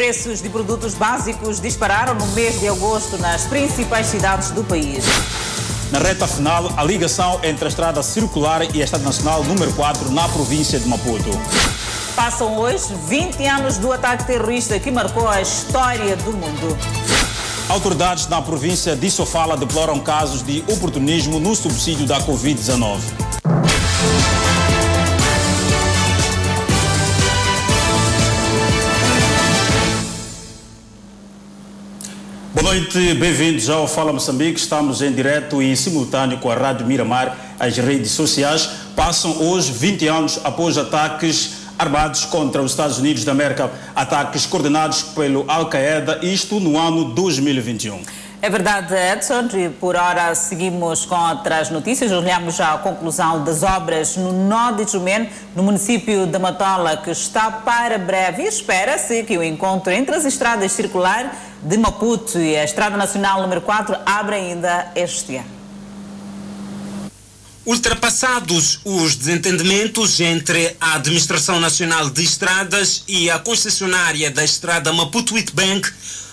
Preços de produtos básicos dispararam no mês de agosto nas principais cidades do país. Na reta final, a ligação entre a estrada circular e a estrada nacional número 4 na província de Maputo. Passam hoje 20 anos do ataque terrorista que marcou a história do mundo. Autoridades na província de Sofala deploram casos de oportunismo no subsídio da Covid-19. Boa noite, bem-vindos ao Fala Moçambique. Estamos em direto e simultâneo com a Rádio Miramar. As redes sociais passam hoje 20 anos após ataques armados contra os Estados Unidos da América, ataques coordenados pelo Al-Qaeda, isto no ano 2021. É verdade, Edson, e por hora seguimos com outras notícias. Olhamos já a conclusão das obras no Nó de Jumene, no município de Matola, que está para breve. E espera-se que o encontro entre as estradas circular de Maputo e a Estrada Nacional número 4 abra ainda este ano. Ultrapassados os desentendimentos entre a Administração Nacional de Estradas e a concessionária da estrada Maputo-Witbank,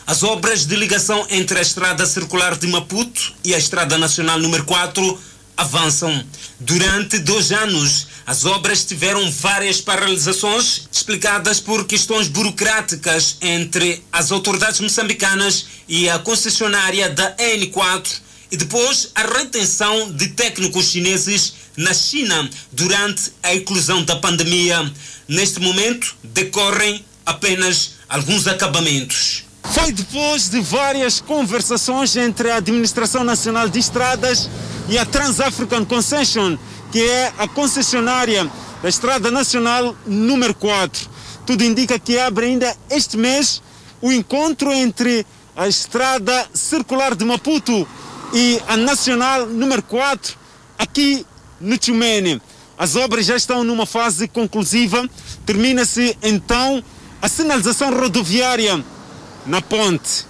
as obras de ligação entre a Estrada Circular de Maputo e a Estrada Nacional número 4 avançam. Durante dois anos, as obras tiveram várias paralisações explicadas por questões burocráticas entre as autoridades moçambicanas e a concessionária da N4 e depois a retenção de técnicos chineses na China durante a eclosão da pandemia. Neste momento, decorrem apenas alguns acabamentos. Foi depois de várias conversações entre a Administração Nacional de Estradas e a Trans-African Concession, que é a concessionária da Estrada Nacional número 4. Tudo indica que abre ainda este mês o encontro entre a Estrada Circular de Maputo e a Nacional número 4 aqui no Tchumene. As obras já estão numa fase conclusiva. Termina-se então a sinalização rodoviária na ponte.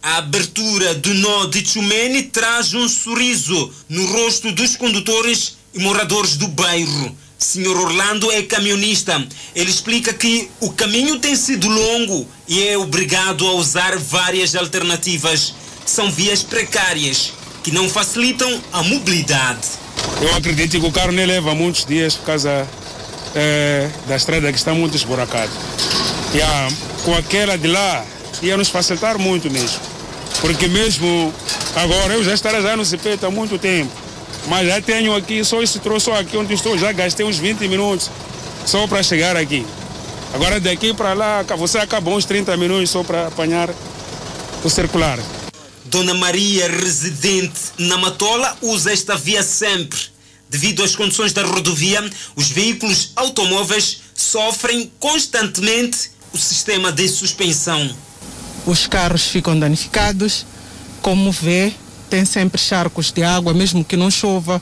A abertura do nó de Tchumene traz um sorriso no rosto dos condutores e moradores do bairro. Senhor Orlando é camionista. Ele explica que o caminho tem sido longo e é obrigado a usar várias alternativas. São vias precárias que não facilitam a mobilidade. Eu acredito que o carro nem leva muitos dias por causa é, da estrada que está muito esburacada. E a, com aquela de lá ia nos facilitar muito mesmo. Porque mesmo agora eu já estarei já no CP há muito tempo. Mas já tenho aqui, só esse troço aqui onde estou, já gastei uns 20 minutos só para chegar aqui. Agora daqui para lá, você acaba uns 30 minutos só para apanhar o circular. Dona Maria, residente na Matola, usa esta via sempre. Devido às condições da rodovia, os veículos automóveis sofrem constantemente o sistema de suspensão. Os carros ficam danificados, como vê, tem sempre charcos de água, mesmo que não chova,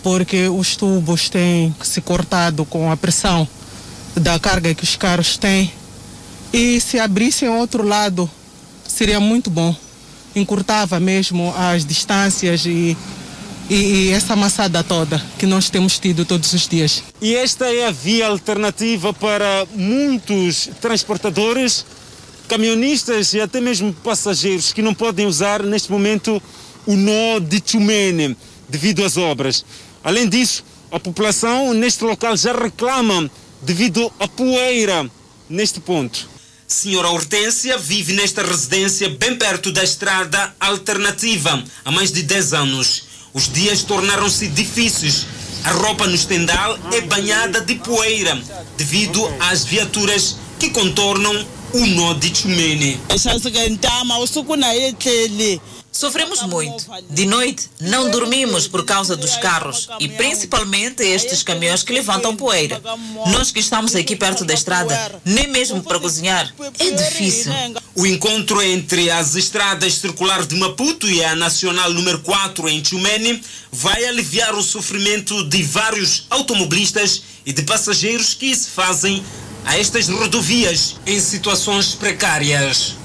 porque os tubos têm se cortado com a pressão da carga que os carros têm. E se abrissem outro lado, seria muito bom. Encurtava mesmo as distâncias e, e, e essa amassada toda que nós temos tido todos os dias. E esta é a via alternativa para muitos transportadores, caminhonistas e até mesmo passageiros que não podem usar neste momento o nó de Tchumene devido às obras. Além disso, a população neste local já reclama devido à poeira neste ponto. Senhora Hortência vive nesta residência bem perto da estrada alternativa há mais de 10 anos. Os dias tornaram-se difíceis. A roupa no estendal é banhada de poeira devido às viaturas que contornam o nó de Chumene. Sofremos muito. De noite, não dormimos por causa dos carros e principalmente estes caminhões que levantam poeira. Nós que estamos aqui perto da estrada, nem mesmo para cozinhar, é difícil. O encontro entre as estradas circular de Maputo e a nacional número 4 em Chumene vai aliviar o sofrimento de vários automobilistas e de passageiros que se fazem a estas rodovias em situações precárias.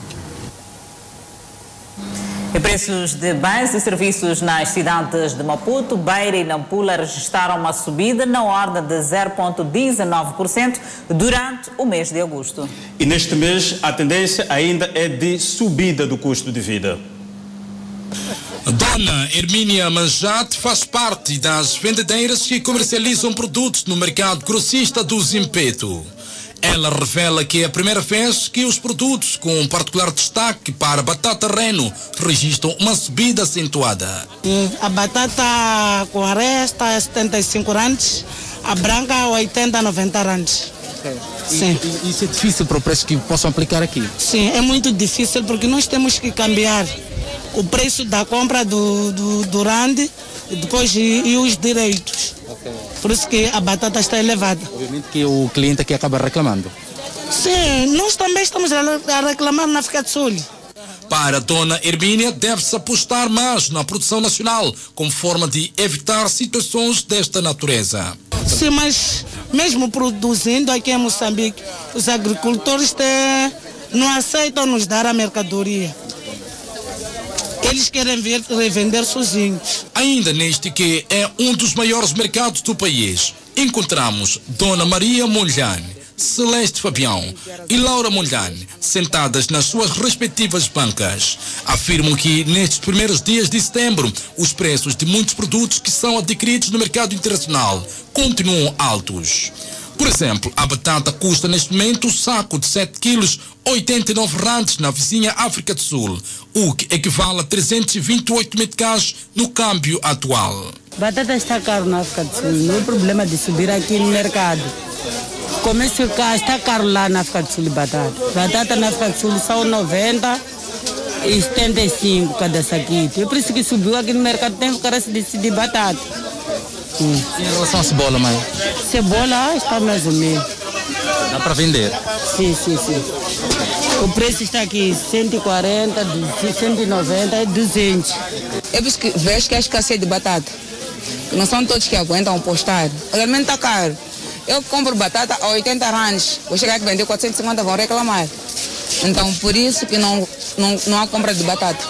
E preços de bens e serviços nas cidades de Maputo, Beira e Nampula registraram uma subida na ordem de 0,19% durante o mês de agosto. E neste mês a tendência ainda é de subida do custo de vida. Dona Hermínia Manjate faz parte das vendedeiras que comercializam produtos no mercado grossista do Zimpeto. Ela revela que é a primeira vez que os produtos com particular destaque para batata reno registram uma subida acentuada. A batata com aresta é 75 randes, a branca 80, 90 randes. Sim. E, isso é difícil para o preço que possam aplicar aqui? Sim, é muito difícil porque nós temos que cambiar o preço da compra do, do, do rande e depois e, e os direitos. Por isso que a batata está elevada. Obviamente que o cliente aqui acaba reclamando. Sim, nós também estamos a reclamar na África do Sul. Para a dona Hermínia, deve-se apostar mais na produção nacional, como forma de evitar situações desta natureza. Sim, mas mesmo produzindo aqui em Moçambique, os agricultores têm, não aceitam nos dar a mercadoria. Eles querem ver, revender sozinhos. Ainda neste que é um dos maiores mercados do país, encontramos Dona Maria Monjane, Celeste Fabião e Laura Monjane sentadas nas suas respectivas bancas. Afirmam que nestes primeiros dias de setembro, os preços de muitos produtos que são adquiridos no mercado internacional continuam altos. Por exemplo, a batata custa neste momento um saco de 7 quilos 89 randes na vizinha África do Sul, o que equivale a 328 meticais no câmbio atual. Batata está caro na África do Sul, não é problema de subir aqui no mercado. Comércio cá está caro lá na África do Sul batata. Batata na África do Sul são 90 e 75 cada saquito. É por isso que subiu aqui no mercado, tem carece de, de batata. Hum. Em relação à cebola, mãe? Cebola está mais ou menos. Dá para vender? Sim, sim, sim. O preço está aqui 140, 190 e 200. É por isso que vejo que há escassez de batata. Não são todos que aguentam postar. Realmente está caro. Eu compro batata a 80 rands. Vou chegar aqui vender 450, vão reclamar. Então, por isso que não, não, não há compra de batata.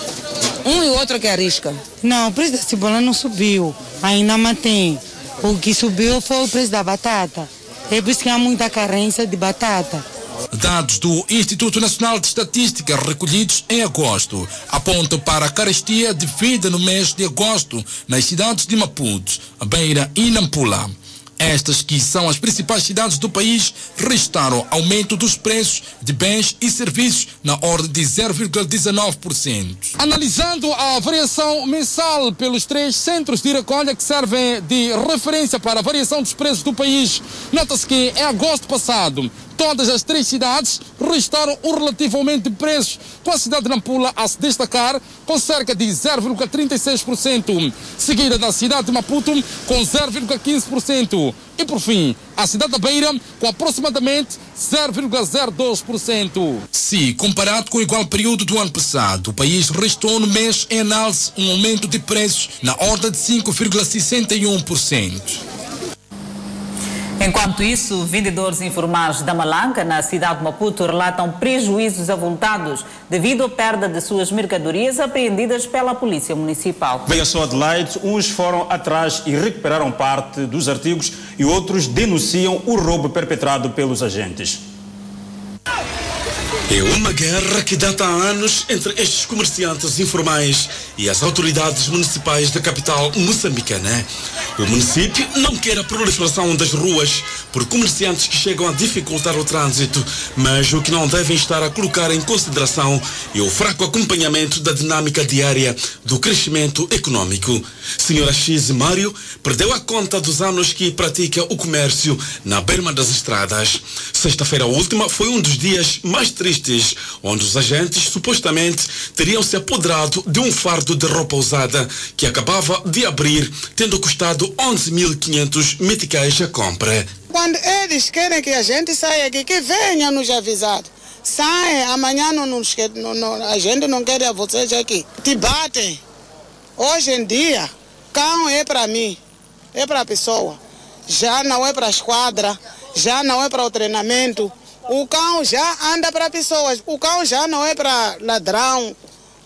Um e outro que arrisca. Não, o preço da cebola não subiu. Ainda mantém. O que subiu foi o preço da batata. É por isso que há muita carência de batata. Dados do Instituto Nacional de Estatística recolhidos em agosto apontam para a carestia de vida no mês de agosto nas cidades de Maputo, Beira e Nampula. Estas que são as principais cidades do país registraram aumento dos preços de bens e serviços na ordem de 0,19%. Analisando a variação mensal pelos três centros de recolha que servem de referência para a variação dos preços do país, nota-se que em agosto passado todas as três cidades aumento de preços, com a cidade de Nampula a se destacar com cerca de 0,36%, seguida da cidade de Maputo com 0,15%. E por fim, a cidade da Beira com aproximadamente 0,02%. Se comparado com o igual período do ano passado, o país registrou no mês em análise um aumento de preços na ordem de 5,61%. Enquanto isso, vendedores informais da Malanga, na cidade de Maputo, relatam prejuízos avultados devido à perda de suas mercadorias apreendidas pela Polícia Municipal. Veja só, Adelaide, uns foram atrás e recuperaram parte dos artigos e outros denunciam o roubo perpetrado pelos agentes. É uma guerra que data há anos entre estes comerciantes informais e as autoridades municipais da capital moçambicana. O município não quer a proliferação das ruas por comerciantes que chegam a dificultar o trânsito, mas o que não devem estar a colocar em consideração é o fraco acompanhamento da dinâmica diária do crescimento econômico. Senhora X Mário perdeu a conta dos anos que pratica o comércio na berma das estradas. Sexta-feira última foi um dos dias mais tristes onde os agentes supostamente teriam se apoderado de um fardo de roupa usada que acabava de abrir, tendo custado 11.500 meticais a compra. Quando eles querem que a gente saia aqui, que venha nos avisar. Sai, amanhã não, não, não, a gente não quer vocês aqui. Te batem. Hoje em dia, cão é para mim, é para a pessoa. Já não é para a esquadra, já não é para o treinamento. O cão já anda para pessoas. O cão já não é para ladrão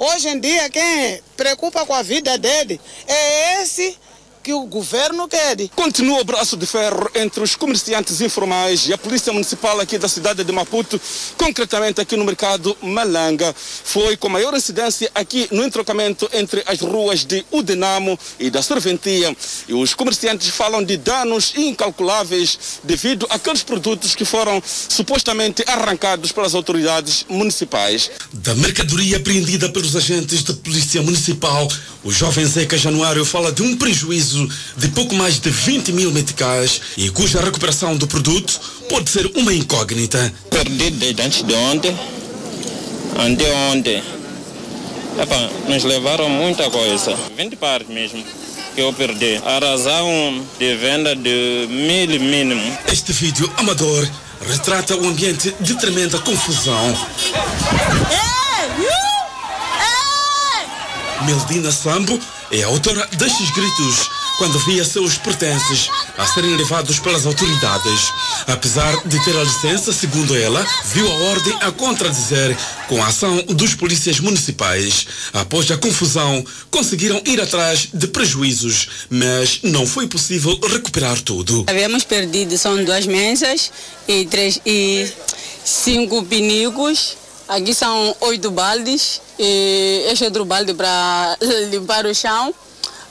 Hoje em dia, quem preocupa com a vida dele é esse que o governo quer. Continua o braço de ferro entre os comerciantes informais e a Polícia Municipal aqui da cidade de Maputo, concretamente aqui no mercado Malanga. Foi com maior incidência aqui no entrocamento entre as ruas de Udenamo e da Serventia. E os comerciantes falam de danos incalculáveis devido àqueles produtos que foram supostamente arrancados pelas autoridades municipais. Da mercadoria apreendida pelos agentes da Polícia Municipal, o jovem Zeca Januário fala de um prejuízo de pouco mais de 20 mil meticais e cuja recuperação do produto pode ser uma incógnita. Perdi desde antes de ontem, anteontem. Epa, nos levaram muita coisa, 20 partes mesmo que eu perdi. A razão de venda de mil mínimo. Este vídeo amador retrata um ambiente de tremenda confusão. Meldina Sambo é a autora destes gritos quando via seus pertences a serem levados pelas autoridades. Apesar de ter a licença, segundo ela, viu a ordem a contradizer com a ação dos polícias municipais. Após a confusão, conseguiram ir atrás de prejuízos, mas não foi possível recuperar tudo. Havíamos perdido, são duas mesas e, três, e cinco pinicos. Aqui são oito baldes e este outro balde para limpar o chão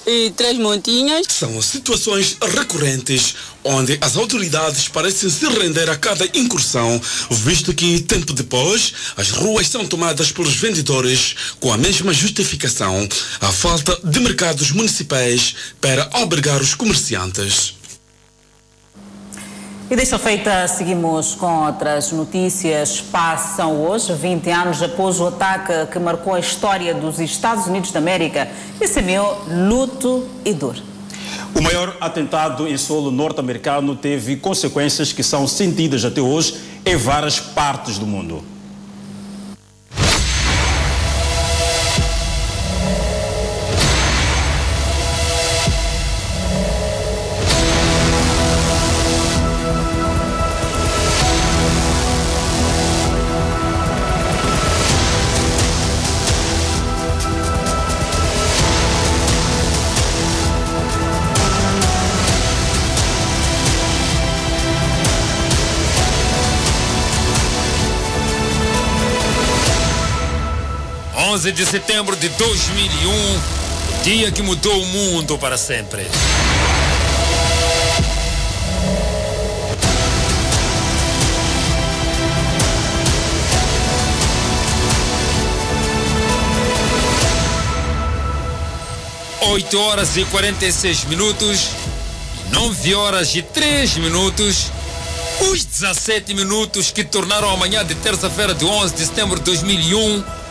e três montinhas. São situações recorrentes onde as autoridades parecem se render a cada incursão, visto que, tempo depois, as ruas são tomadas pelos vendedores com a mesma justificação, a falta de mercados municipais para albergar os comerciantes. E desta feita, seguimos com outras notícias. Passam hoje 20 anos após o ataque que marcou a história dos Estados Unidos da América e semeou luto e dor. O maior atentado em solo norte-americano teve consequências que são sentidas até hoje em várias partes do mundo. 11 de setembro de 2001, dia que mudou o mundo para sempre. Oito horas e 46 minutos, nove horas e três minutos, os 17 minutos que tornaram a manhã de terça-feira de 11 de setembro de 2001 a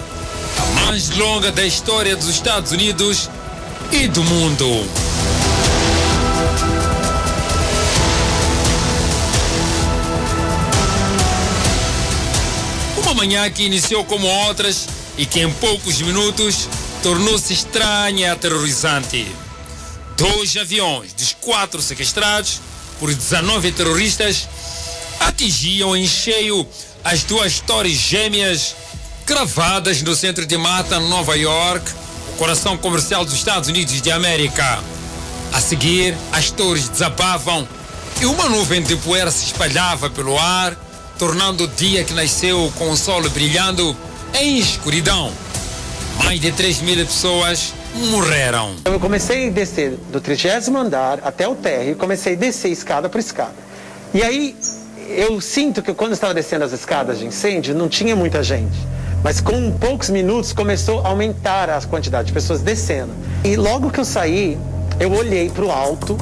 mais longa da história dos Estados Unidos e do mundo. Uma manhã que iniciou como outras e que em poucos minutos tornou-se estranha e aterrorizante. Dois aviões dos quatro sequestrados por 19 terroristas atingiam em cheio as duas torres gêmeas cravadas no centro de Manhattan, Nova York, o coração comercial dos Estados Unidos de América. A seguir, as torres desabavam e uma nuvem de poeira se espalhava pelo ar, tornando o dia que nasceu com o sol brilhando em escuridão. Mais de 3 mil pessoas morreram. Eu comecei a descer do trigésimo andar até o térreo e comecei a descer escada por escada. E aí eu sinto que quando eu estava descendo as escadas de incêndio não tinha muita gente. Mas com poucos minutos começou a aumentar a quantidade de pessoas descendo. E logo que eu saí, eu olhei para o alto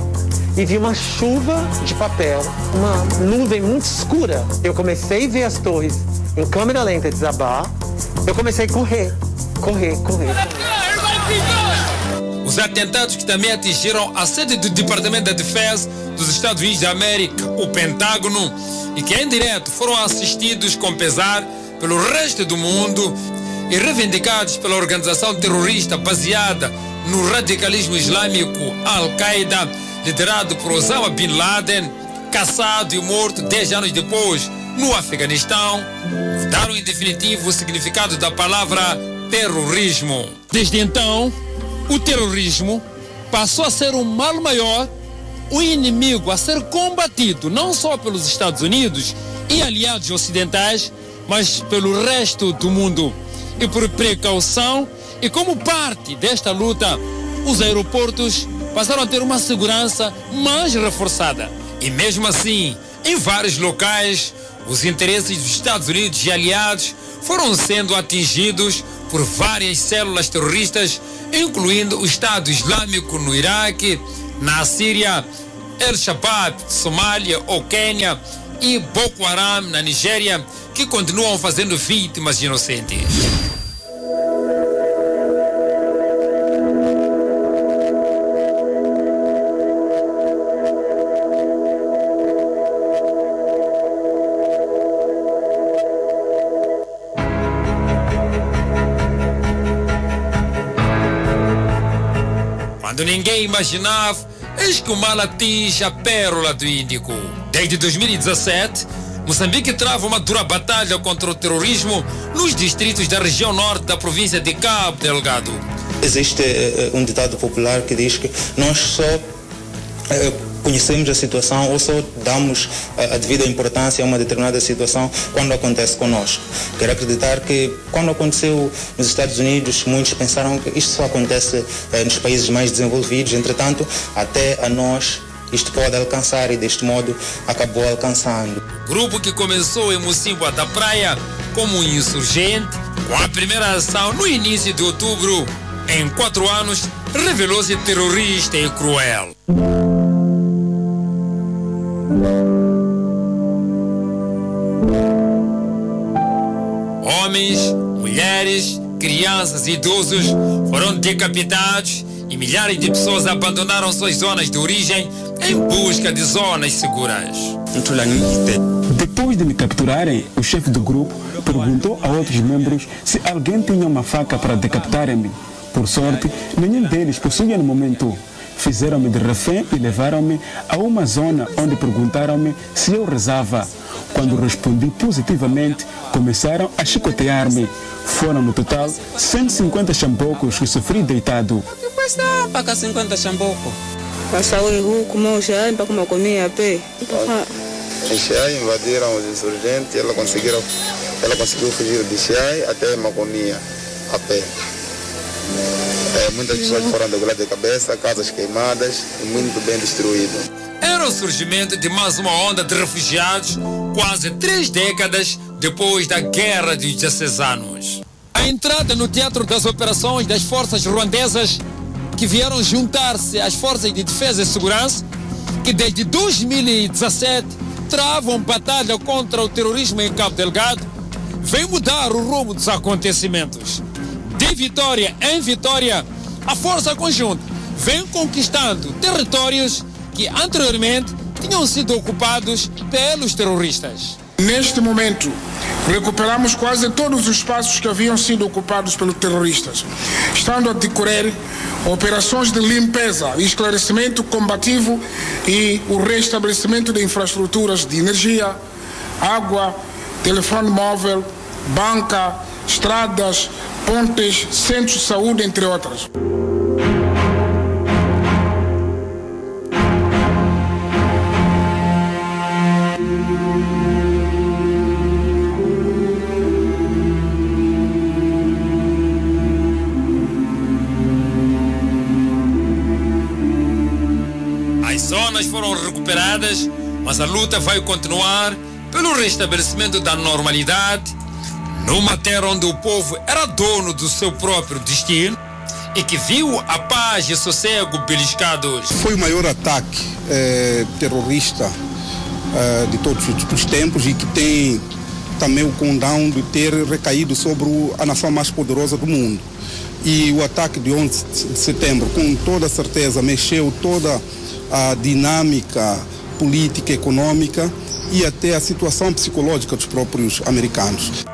e vi uma chuva de papel, uma nuvem muito escura. Eu comecei a ver as torres em câmera lenta desabar. Eu comecei a correr, correr, correr. Os atentados que também atingiram a sede do Departamento da Defesa dos Estados Unidos da América, o Pentágono, e que em direto foram assistidos com pesar pelo resto do mundo e reivindicados pela organização terrorista baseada no radicalismo islâmico Al-Qaeda, liderado por Osama Bin Laden, caçado e morto dez anos depois no Afeganistão, mudaram em definitivo o significado da palavra terrorismo. Desde então, o terrorismo passou a ser um mal maior, o inimigo a ser combatido não só pelos Estados Unidos e aliados ocidentais, mas pelo resto do mundo. E por precaução e como parte desta luta, os aeroportos passaram a ter uma segurança mais reforçada. E mesmo assim, em vários locais, os interesses dos Estados Unidos e aliados foram sendo atingidos por várias células terroristas, incluindo o Estado Islâmico no Iraque, na Síria, El-Shabaab, Somália ou Quênia e Boko Haram na Nigéria, que continuam fazendo vítimas inocentes. Quando ninguém imaginava, eis que o mal atinge a pérola do Índico. Desde 2017, Moçambique trava uma dura batalha contra o terrorismo nos distritos da região norte da província de Cabo Delgado. Existe uh, um ditado popular que diz que nós só uh, conhecemos a situação ou só damos a, devida importância a uma determinada situação quando acontece conosco. Quero acreditar que quando aconteceu nos Estados Unidos, muitos pensaram que isto só acontece nos países mais desenvolvidos, entretanto, até a nós isto pode alcançar e deste modo acabou alcançando. Grupo que começou em Mocimboa da Praia como um insurgente, com a primeira ação no início de outubro, em quatro anos, revelou-se terrorista e cruel. Homens, mulheres, crianças e idosos foram decapitados e milhares de pessoas abandonaram suas zonas de origem em busca de zonas seguras. Depois de me capturarem, o chefe do grupo perguntou a outros membros se alguém tinha uma faca para decapitarem-me. Por sorte, nenhum deles possuía no momento. Fizeram-me de refém e levaram-me a uma zona onde perguntaram-me se eu rezava. Quando respondi positivamente, começaram a chicotear-me. Foram no total 150 chambocos que sofri deitado. Custa mpaka 50 chamboko. Passa huku moja mpaka makomia pe. Xiai invadiram os insurgentes, ela conseguiram, ela conseguiu fugir de Xiai até Maconia a pé. É, muitas pessoas foram degoladas de cabeça, casas queimadas e muito bem destruído. Era o surgimento de mais uma onda de refugiados, quase três décadas depois da Guerra dos 16 anos. A entrada no teatro das operações das forças ruandesas que vieram juntar-se às forças de defesa e segurança, que desde 2017 travam batalha contra o terrorismo em Cabo Delgado, vem mudar o rumo dos acontecimentos. De vitória em vitória, a força conjunta vem conquistando territórios que anteriormente tinham sido ocupados pelos terroristas. Neste momento, recuperamos quase todos os espaços que haviam sido ocupados pelos terroristas, estando a decorrer operações de limpeza, esclarecimento combativo e o restabelecimento de infraestruturas de energia, água, telefone móvel, banca, estradas, pontes, centros de saúde, entre outras. Foram recuperadas, mas a luta vai continuar pelo restabelecimento da normalidade numa terra onde o povo era dono do seu próprio destino e que viu a paz e o sossego beliscados. Foi o maior ataque eh, terrorista eh, de todos os tempos e que tem também o condão de ter recaído sobre a nação mais poderosa do mundo. E o ataque de 11 de setembro, com toda certeza, mexeu toda a dinâmica política, econômica e até a situação psicológica dos próprios americanos.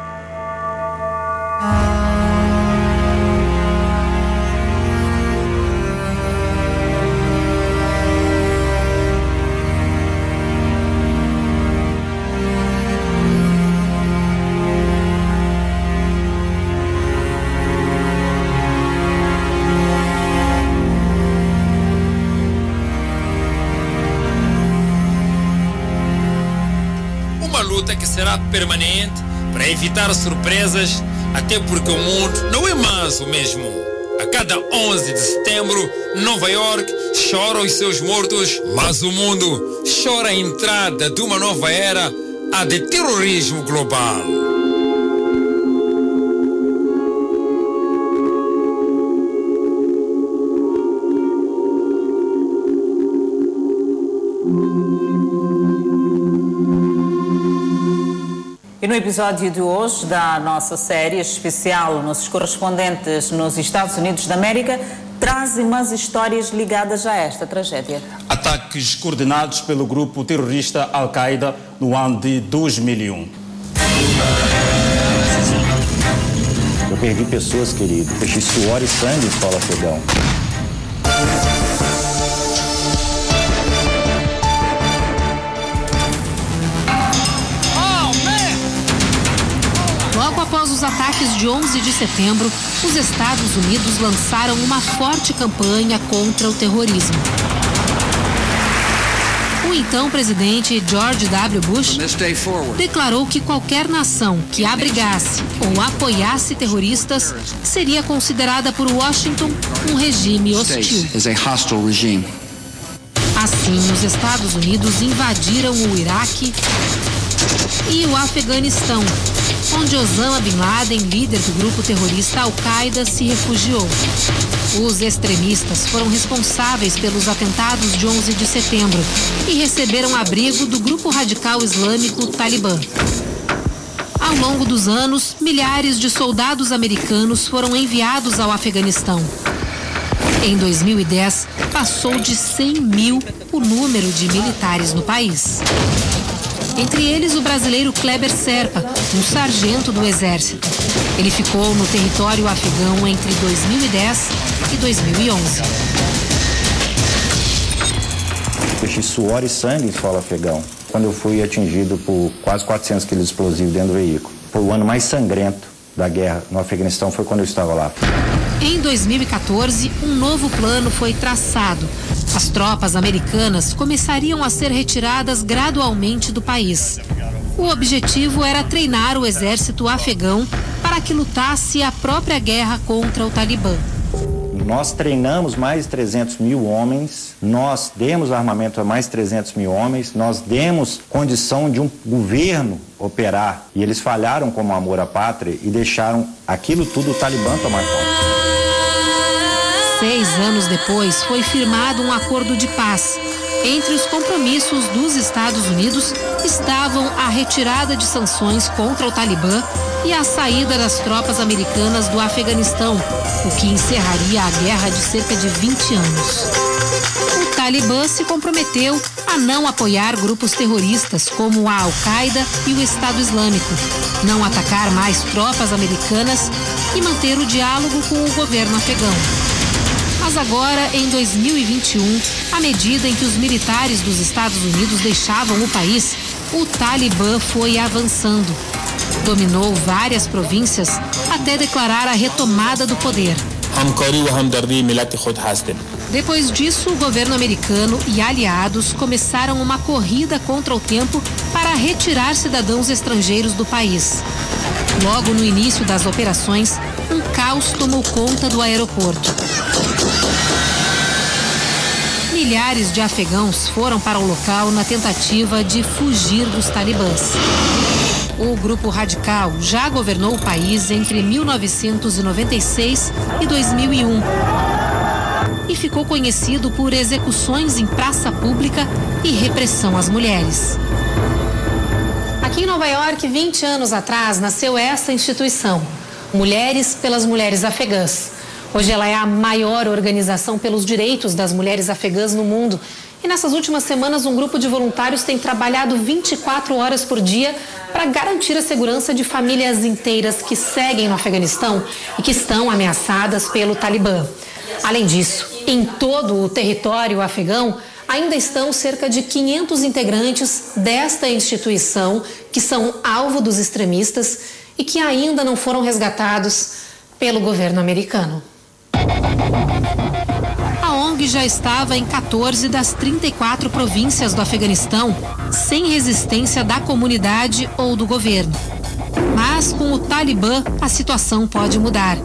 Permanente para evitar surpresas, até porque o mundo não é mais o mesmo. A cada 11 de setembro, Nova York chora os seus mortos, mas o mundo chora a entrada de uma nova era, a de terrorismo global. E no episódio de hoje da nossa série especial, nossos correspondentes nos Estados Unidos da América trazem umas histórias ligadas a esta tragédia. Ataques coordenados pelo grupo terrorista Al-Qaeda no ano de 2001. Eu perdi pessoas, querido. Deixei suor e sangue em solo os ataques de 11 de setembro, os Estados Unidos lançaram uma forte campanha contra o terrorismo. O então presidente George W. Bush declarou que qualquer nação que abrigasse ou apoiasse terroristas seria considerada por Washington um regime hostil. Assim, os Estados Unidos invadiram o Iraque e o Afeganistão, onde Osama Bin Laden, líder do grupo terrorista Al-Qaeda, se refugiou. Os extremistas foram responsáveis pelos atentados de 11 de setembro e receberam abrigo do grupo radical islâmico Talibã. Ao longo dos anos, milhares de soldados americanos foram enviados ao Afeganistão. Em 2010, passou de 100 mil o número de militares no país. Entre eles, o brasileiro Kleber Serpa, um sargento do Exército. Ele ficou no território afegão entre 2010 e 2011. Deixei suor e sangue solo afegão. Quando eu fui atingido por quase 400 quilos de explosivo dentro do veículo. Foi o ano mais sangrento da guerra no Afeganistão, foi quando eu estava lá. Em 2014, um novo plano foi traçado. As tropas americanas começariam a ser retiradas gradualmente do país. O objetivo era treinar o exército afegão para que lutasse a própria guerra contra o Talibã. Nós treinamos mais de 300 mil homens, nós demos armamento a mais de 300 mil homens, nós demos condição de um governo operar. E eles falharam como amor à pátria e deixaram aquilo tudo o Talibã tomar conta. Seis anos depois, foi firmado um acordo de paz. Entre os compromissos dos Estados Unidos estavam a retirada de sanções contra o Talibã e a saída das tropas americanas do Afeganistão, o que encerraria a guerra de cerca de 20 anos. O Talibã se comprometeu a não apoiar grupos terroristas como a Al-Qaeda e o Estado Islâmico, não atacar mais tropas americanas e manter o diálogo com o governo afegão. Mas agora, em 2021, à medida em que os militares dos Estados Unidos deixavam o país, o Talibã foi avançando. Dominou várias províncias até declarar a retomada do poder. Depois disso, o governo americano e aliados começaram uma corrida contra o tempo para retirar cidadãos estrangeiros do país. Logo no início das operações, um caos tomou conta do aeroporto. Milhares de afegãos foram para o local na tentativa de fugir dos talibãs. O grupo radical já governou o país entre 1996 e 2001 e ficou conhecido por execuções em praça pública e repressão às mulheres. Aqui em Nova York, 20 anos atrás, nasceu essa instituição, Mulheres pelas Mulheres Afegãs. Hoje ela é a maior organização pelos direitos das mulheres afegãs no mundo. E nessas últimas semanas, um grupo de voluntários tem trabalhado 24 horas por dia para garantir a segurança de famílias inteiras que seguem no Afeganistão e que estão ameaçadas pelo Talibã. Além disso, em todo o território afegão, ainda estão cerca de 500 integrantes desta instituição que são alvo dos extremistas e que ainda não foram resgatados pelo governo americano. A ONG já estava em 14 das 34 províncias do Afeganistão, sem resistência da comunidade ou do governo. Mas com o Talibã, a situação pode mudar.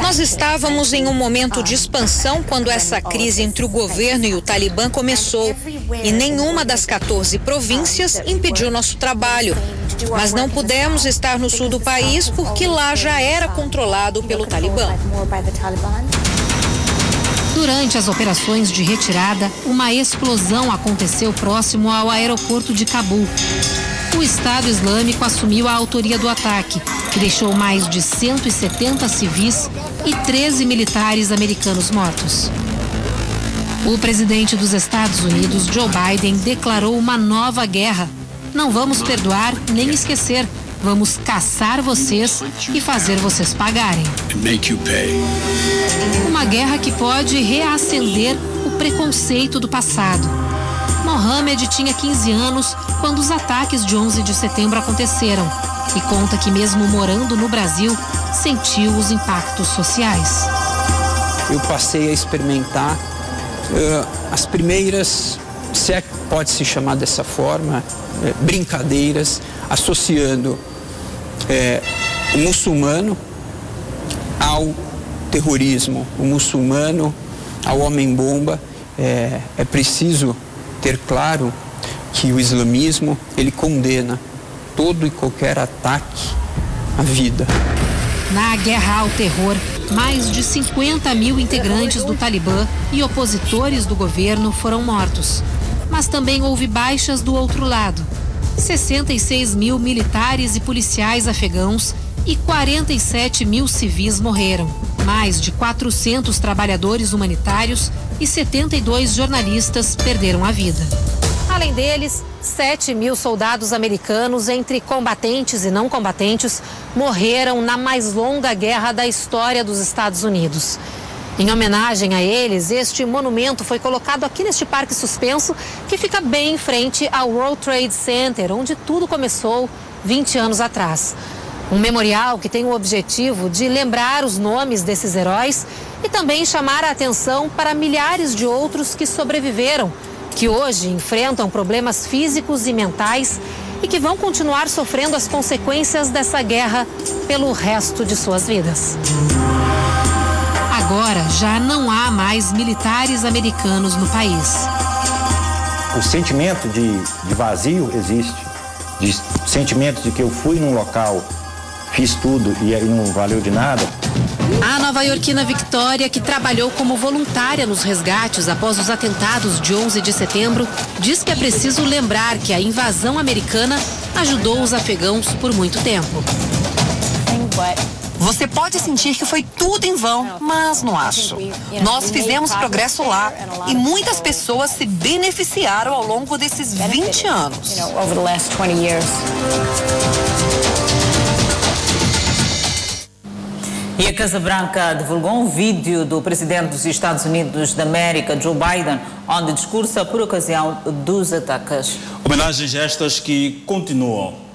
Nós estávamos em um momento de expansão quando essa crise entre o governo e o Talibã começou. E nenhuma das 14 províncias impediu nosso trabalho. Mas não pudemos estar no sul do país porque lá já era controlado pelo Talibã. Durante as operações de retirada, uma explosão aconteceu próximo ao aeroporto de Cabul. O Estado Islâmico assumiu a autoria do ataque, que deixou mais de 170 civis e 13 militares americanos mortos. O presidente dos Estados Unidos, Joe Biden, declarou uma nova guerra. Não vamos perdoar nem esquecer. Vamos caçar vocês e fazer vocês pagarem. Uma guerra que pode reacender o preconceito do passado. Mohamed tinha 15 anos quando os ataques de 11 de setembro aconteceram e conta que, mesmo morando no Brasil, sentiu os impactos sociais. Eu passei a experimentar uh, as primeiras, se é que pode se chamar dessa forma, uh, brincadeiras associando uh, o muçulmano ao terrorismo, o muçulmano ao homem-bomba. É, é preciso ter claro que o islamismo ele condena todo e qualquer ataque à vida. Na guerra ao terror, mais de 50 mil integrantes do Talibã e opositores do governo foram mortos. Mas também houve baixas do outro lado. 66 mil militares e policiais afegãos e 47 mil civis morreram. Mais de 400 trabalhadores humanitários e 72 jornalistas perderam a vida. Além deles, 7 mil soldados americanos, entre combatentes e não combatentes, morreram na mais longa guerra da história dos Estados Unidos. Em homenagem a eles, este monumento foi colocado aqui neste parque suspenso, que fica bem em frente ao World Trade Center, onde tudo começou 20 anos atrás. Um memorial que tem o objetivo de lembrar os nomes desses heróis e também chamar a atenção para milhares de outros que sobreviveram, que hoje enfrentam problemas físicos e mentais e que vão continuar sofrendo as consequências dessa guerra pelo resto de suas vidas. Agora já não há mais militares americanos no país. O sentimento de, de vazio existe, de sentimento de que eu fui num local fiz tudo e aí não valeu de nada. A nova-iorquina Victoria, que trabalhou como voluntária nos resgates após os atentados de 11 de setembro, diz que é preciso lembrar que a invasão americana ajudou os afegãos por muito tempo. Você pode sentir que foi tudo em vão, mas não acho. Nós fizemos progresso lá e muitas pessoas se beneficiaram ao longo desses 20 anos. E a Casa Branca divulgou um vídeo do presidente dos Estados Unidos da América, Joe Biden, onde discursa por ocasião dos ataques. Homenagens estas que continuam.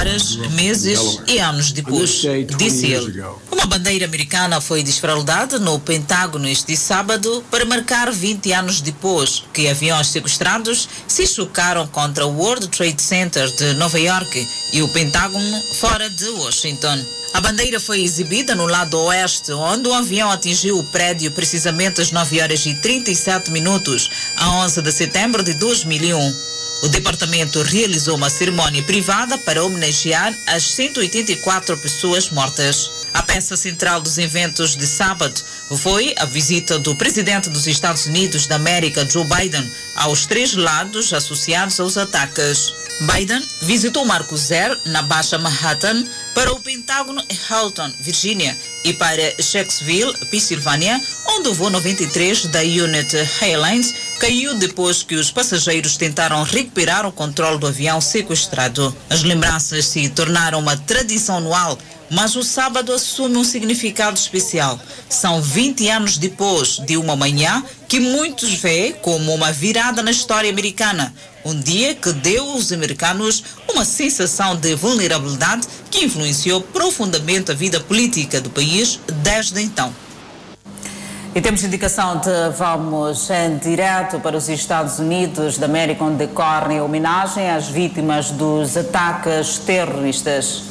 Horas, meses e anos depois, disse ele. Uma bandeira americana foi desfraldada no Pentágono este sábado para marcar 20 anos depois que aviões sequestrados se chocaram contra o World Trade Center de Nova York e o Pentágono fora de Washington. A bandeira foi exibida no lado oeste, onde o avião atingiu o prédio precisamente às 9 horas e 37 minutos, a 11 de setembro de 2001. O departamento realizou uma cerimônia privada para homenagear as 184 pessoas mortas. A peça central dos eventos de sábado foi a visita do presidente dos Estados Unidos da América, Joe Biden, aos três lados associados aos ataques. Biden visitou Marco Zero, na Baixa Manhattan, para o Pentágono em Halton, Virgínia, e para Shanksville, Pensilvânia, onde o voo 93 da Unit Airlines caiu depois que os passageiros tentaram recuperar o controle do avião sequestrado. As lembranças se tornaram uma tradição anual mas o sábado assume um significado especial. São 20 anos depois de uma manhã que muitos veem como uma virada na história americana. Um dia que deu aos americanos uma sensação de vulnerabilidade que influenciou profundamente a vida política do país desde então. E temos indicação de vamos em direto para os Estados Unidos da América, onde decorre a homenagem às vítimas dos ataques terroristas.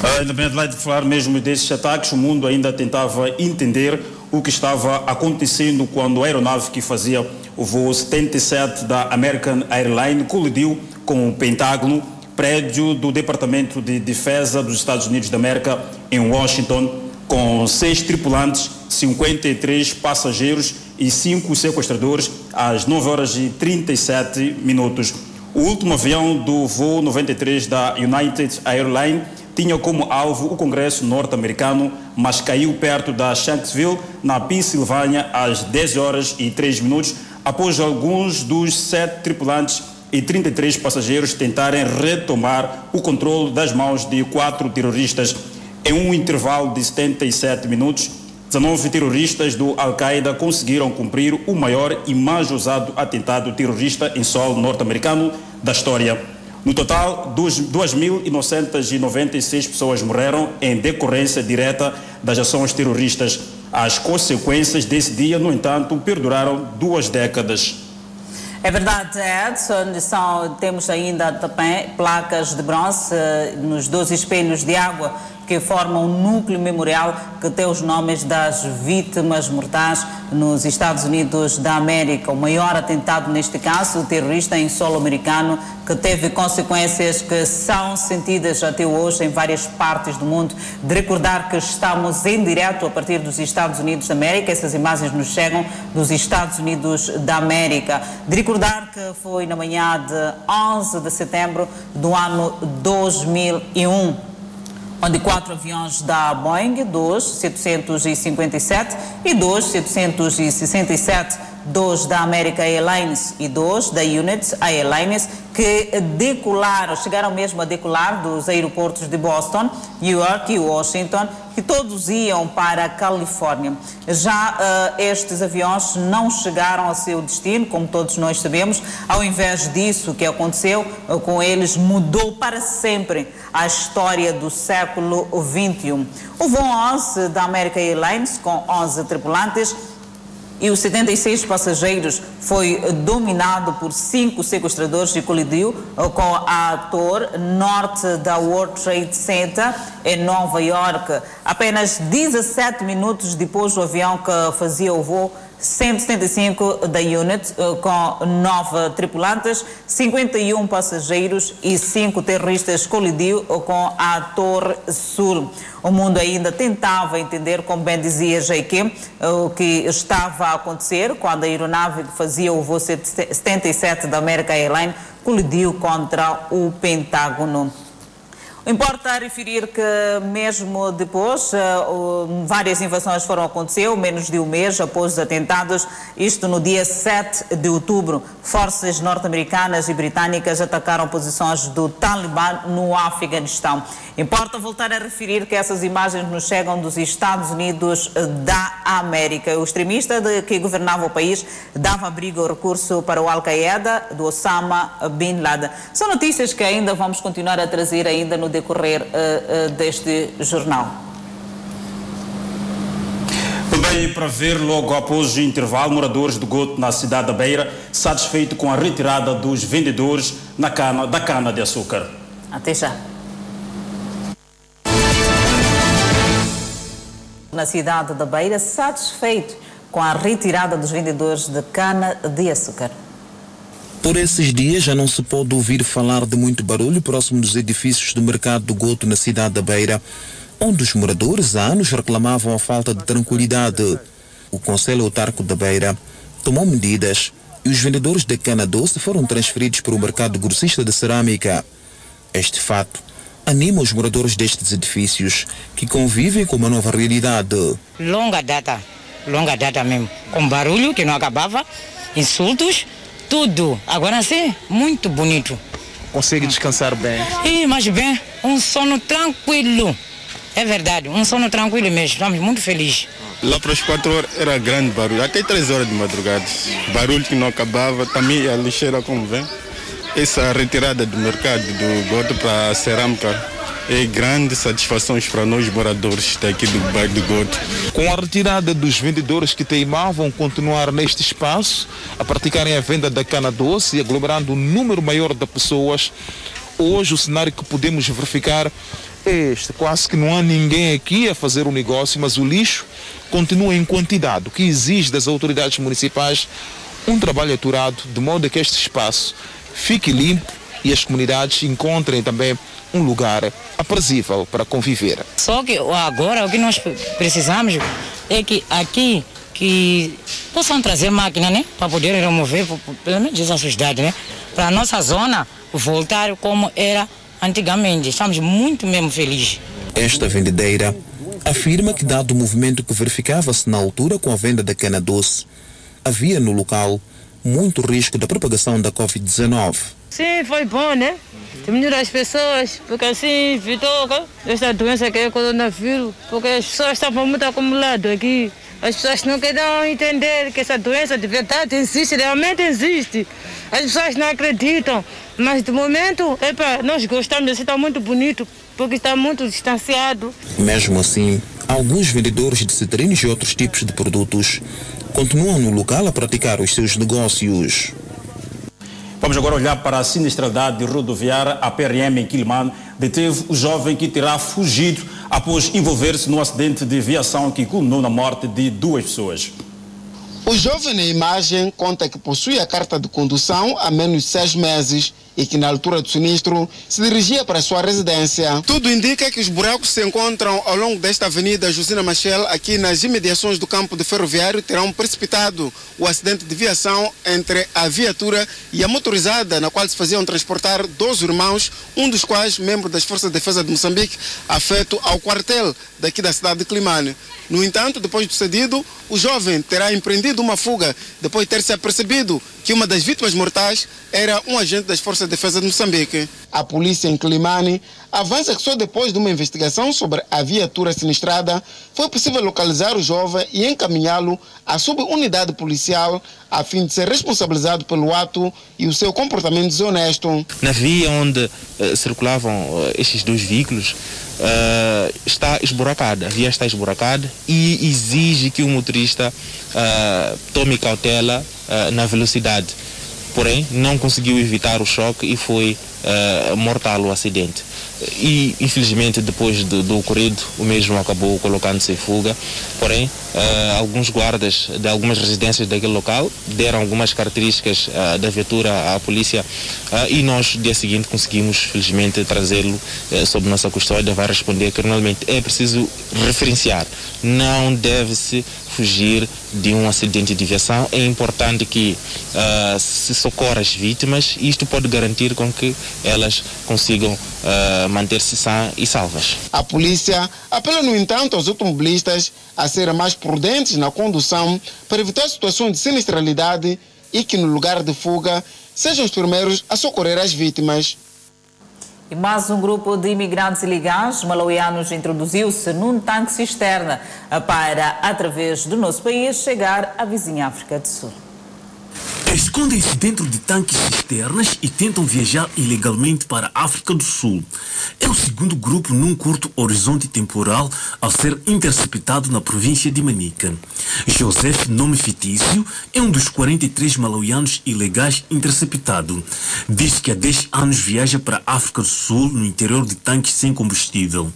Uh, independente de falar mesmo desses ataques, o mundo ainda tentava entender o que estava acontecendo quando a aeronave que fazia o voo 77 da American Airlines colidiu com o Pentágono, prédio do Departamento de Defesa dos Estados Unidos da América em Washington, com seis tripulantes, 53 passageiros e cinco sequestradores às 9 horas e 37 minutos. O último avião do voo 93 da United Airlines tinha como alvo o Congresso norte-americano, mas caiu perto da Shanksville, na Pensilvânia, às 10 horas e 3 minutos, após alguns dos sete tripulantes e 33 passageiros tentarem retomar o controle das mãos de quatro terroristas. Em um intervalo de 77 minutos, 19 terroristas do Al-Qaeda conseguiram cumprir o maior e mais ousado atentado terrorista em solo norte-americano da história. No total, 2.996 pessoas morreram em decorrência direta das ações terroristas. As consequências desse dia, no entanto, perduraram duas décadas. É verdade, Edson. São, temos ainda também placas de bronze eh, nos dois espelhos de água que formam um núcleo memorial que tem os nomes das vítimas mortais nos Estados Unidos da América. O maior atentado, neste caso, terrorista em solo americano, que teve consequências que são sentidas até hoje em várias partes do mundo. De recordar que estamos em direto a partir dos Estados Unidos da América, essas imagens nos chegam dos Estados Unidos da América. De recordar que foi na manhã de 11 de setembro do ano 2001 onde quatro aviões da Boeing, dois 757 e dois 767, dois da American Airlines e dois da United Airlines, que decolaram, chegaram mesmo a decolar dos aeroportos de Boston, New York e Washington, que todos iam para a Califórnia. Já uh, estes aviões não chegaram ao seu destino, como todos nós sabemos. Ao invés disso, o que aconteceu uh, com eles mudou para sempre a história do século XXI. O voo 11 da American Airlines, com 11 tripulantes, e os 76 passageiros foi dominado por cinco sequestradores e colidiu com a torre norte da World Trade Center em Nova York. Apenas 17 minutos depois o avião que fazia o voo 175 da Unit, eh, com nove tripulantes, 51 passageiros e cinco terroristas colidiu com a Torre Sul. O mundo ainda tentava entender, como bem dizia JQ, eh, o que estava a acontecer quando a aeronave que fazia o voo 77 da American Airlines colidiu contra o Pentágono. Importa referir que mesmo depois, uh, várias invasões foram acontecer, menos de um mês após os atentados, isto no dia 7 de outubro. Forças norte-americanas e britânicas atacaram posições do Talibã no Afeganistão. Importa voltar a referir que essas imagens nos chegam dos Estados Unidos da América. O extremista de, que governava o país dava abrigo ao recurso para o Al-Qaeda do Osama Bin Laden. São notícias que ainda vamos continuar a trazer ainda no decorrer uh, uh, deste jornal. Também para ver logo após o intervalo, moradores do Goto na cidade da Beira, satisfeitos com a retirada dos vendedores na cana, da cana de açúcar. Até já. Na cidade da Beira, satisfeito com a retirada dos vendedores de cana de açúcar. Por esses dias já não se pode ouvir falar de muito barulho próximo dos edifícios do mercado do Goto na cidade da Beira, onde os moradores há anos reclamavam a falta de tranquilidade. O Conselho Autarco da Beira tomou medidas e os vendedores de cana doce foram transferidos para o mercado grossista de cerâmica. Este fato anima os moradores destes edifícios que convivem com uma nova realidade. Longa data, longa data mesmo, com barulho que não acabava, insultos tudo. Agora sim, muito bonito. Consegue descansar bem? E mais bem, um sono tranquilo. É verdade, um sono tranquilo mesmo. Estamos muito felizes. Lá para as 4 horas era grande barulho, até 3 horas de madrugada. Barulho que não acabava, também a lixeira como vem. Essa retirada do mercado do Gordo para a cerâmica é grande satisfação para nós moradores daqui do bairro do Gordo. Com a retirada dos vendedores que teimavam continuar neste espaço, a praticarem a venda da cana doce e aglomerando um número maior de pessoas, hoje o cenário que podemos verificar é este. Quase que não há ninguém aqui a fazer o negócio, mas o lixo continua em quantidade, o que exige das autoridades municipais um trabalho aturado, de modo que este espaço fique limpo e as comunidades encontrem também um lugar aprazível para conviver. Só que agora o que nós precisamos é que aqui que possam trazer máquina, né, para poder remover pelo menos essa sujidade, né, para a nossa zona voltar como era antigamente. Estamos muito mesmo felizes. Esta vendedeira afirma que, dado o movimento que verificava-se na altura com a venda da cana-doce, havia no local muito risco da propagação da Covid-19. Sim, foi bom, né? Diminuir as pessoas, porque assim evitou esta doença que é o coronavírus, porque as pessoas estavam muito acumuladas aqui. As pessoas não querem entender que essa doença de verdade existe, realmente existe. As pessoas não acreditam, mas de momento, epa, nós gostamos, assim está muito bonito, porque está muito distanciado. Mesmo assim, alguns vendedores de citrinos e outros tipos de produtos continuam no local a praticar os seus negócios. Vamos agora olhar para a sinistralidade rodoviária. A PRM em Quilman deteve o jovem que terá fugido após envolver-se num acidente de viação que culminou na morte de duas pessoas. O jovem na imagem conta que possui a carta de condução há menos de seis meses e que na altura do sinistro se dirigia para a sua residência. Tudo indica que os buracos se encontram ao longo desta avenida Josina Machel, aqui nas imediações do campo de ferroviário, terão precipitado o acidente de viação entre a viatura e a motorizada, na qual se faziam transportar dois irmãos, um dos quais membro das Forças de Defesa de Moçambique, afeto ao quartel daqui da cidade de Climane. No entanto, depois do cedido, o jovem terá empreendido uma fuga depois de ter se apercebido que uma das vítimas mortais era um agente das Forças de Defesa de Moçambique. A polícia em Climane avança que só depois de uma investigação sobre a viatura sinistrada foi possível localizar o jovem e encaminhá-lo à subunidade policial a fim de ser responsabilizado pelo ato e o seu comportamento desonesto. Na via onde uh, circulavam uh, estes dois veículos, uh, está esburacada, a via está esburacada e exige que o motorista tome cautela na velocidade. Porém, não conseguiu evitar o choque e foi mortal o acidente. E infelizmente depois do, do, ocorrido o mesmo acabou colocando-se em fuga. Porém uh, alguns guardas de algumas residências daquele local deram algumas características uh, da viatura à polícia uh, e nós dia seguinte conseguimos felizmente trazê-lo sob nossa custódia vai responder criminalmente é preciso referenciar. Não deve-se fugir de um acidente de viação é importante que se socorra as vítimas isto pode garantir com que elas consigam uh, manter-se sã e salvas. A polícia apela, no entanto, aos automobilistas a serem mais prudentes na condução para evitar situações de sinistralidade e que, no lugar de fuga, sejam os primeiros a socorrer as vítimas. E mais um grupo de imigrantes ilegais malauianos introduziu-se num tanque cisterna para, através do nosso país, chegar à vizinha África do Sul. Escondem-se dentro de tanques cisternas e tentam viajar ilegalmente para a África do Sul. É o segundo grupo num curto horizonte temporal ao ser interceptado na província de Manica. Joseph, nome fictício, é um dos 43 malauianos ilegais interceptado. Diz que há 10 anos viaja para a África do Sul no interior de tanques sem combustível.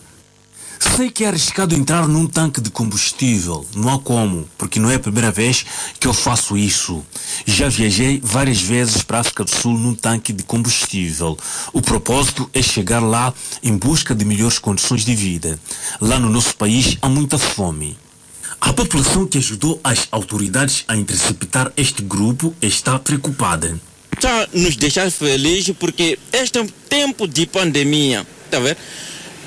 Sei que é arriscado entrar num tanque de combustível, não há como, porque não é a primeira vez que eu faço isso. Já viajei várias vezes para a África do Sul num tanque de combustível. O propósito é chegar lá em busca de melhores condições de vida. Lá no nosso país há muita fome. A população que ajudou as autoridades a interceptar este grupo está preocupada. Está nos deixar felizes porque este é um tempo de pandemia, tá vendo?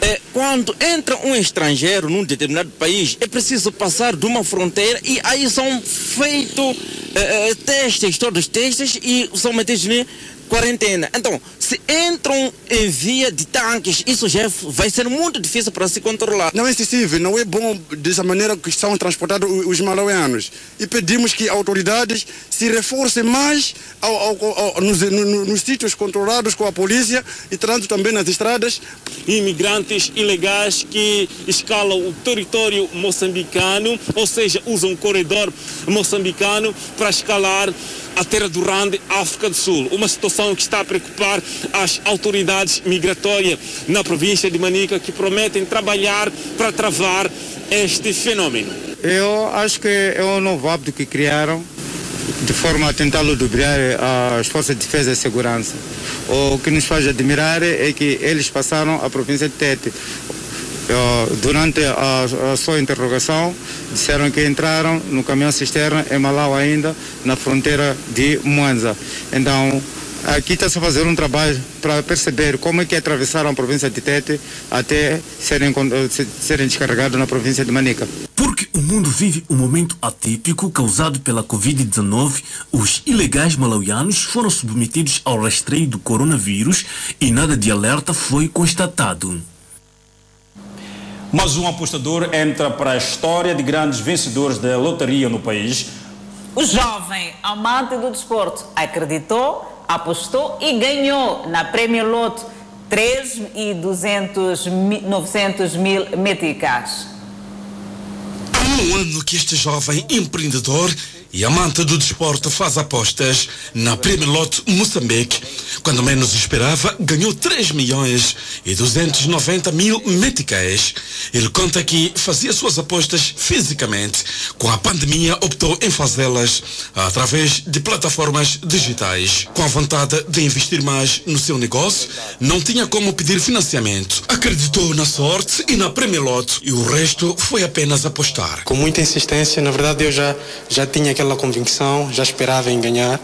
É, quando entra um estrangeiro num determinado país, é preciso passar de uma fronteira e aí são feitos é, é testes, todos os testes, e são metidos né, quarentena. Então, se entram em via de tanques, isso já vai ser muito difícil para se controlar. Não é excessivo, não é bom dessa maneira que são transportados os malauianos. E pedimos que autoridades se reforcem mais ao, ao, ao, nos, no, nos sítios controlados com a polícia e tanto também nas estradas. Imigrantes ilegais que escalam o território moçambicano, ou seja, usam o corredor moçambicano para escalar a terra do Rande, África do Sul. Uma situação que está a preocupar as autoridades migratórias na província de Manica que prometem trabalhar para travar este fenômeno. Eu acho que é um novo hábito que criaram de forma a tentar ludibriar as forças de defesa e segurança. O que nos faz admirar é que eles passaram a província de Tete. Durante a, a, sua interrogação, disseram que entraram no caminhão cisterna em Malau ainda, na fronteira de Mwanza. Então, aqui está-se a fazer um trabalho para perceber como é que atravessaram a província de Tete até serem, serem descarregados na província de Manica. Porque o mundo vive um momento atípico causado pela Covid-19, os ilegais malauianos foram submetidos ao rastreio do coronavírus e nada de alerta foi constatado. Mas um apostador entra para a história de grandes vencedores da lotaria no país. O jovem amante do desporto acreditou, apostou e ganhou na Prémio Loto 3 e 200, 900 mil meticais. Há um ano que este jovem empreendedor e amante do desporto faz apostas na Premier Lot Moçambique. Quando menos esperava, ganhou 3 milhões e 290 mil meticais. Ele conta que fazia suas apostas fisicamente. Com a pandemia, optou em fazê-las através de plataformas digitais. Com a vontade de investir mais no seu negócio, não tinha como pedir financiamento. Acreditou na sorte e na Premier Lot e o resto foi apenas apostar. Com muita insistência, na verdade eu já, já tinha aquela aquela convicção, já esperava em ganhar,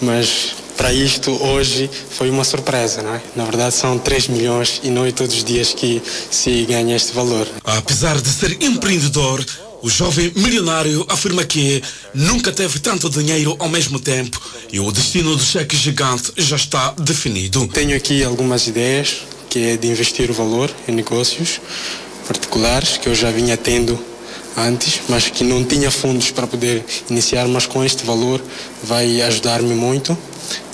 mas para isto hoje foi uma surpresa, não é? Na verdade são 3 milhões e não é todos os dias que se ganha este valor. Apesar de ser empreendedor, o jovem milionário afirma que nunca teve tanto dinheiro ao mesmo tempo e o destino do cheque gigante já está definido. Tenho aqui algumas ideias, que é de investir o valor em negócios particulares que eu já vinha tendo antes, mas que não tinha fundos para poder iniciar, mas com este valor vai ajudar-me muito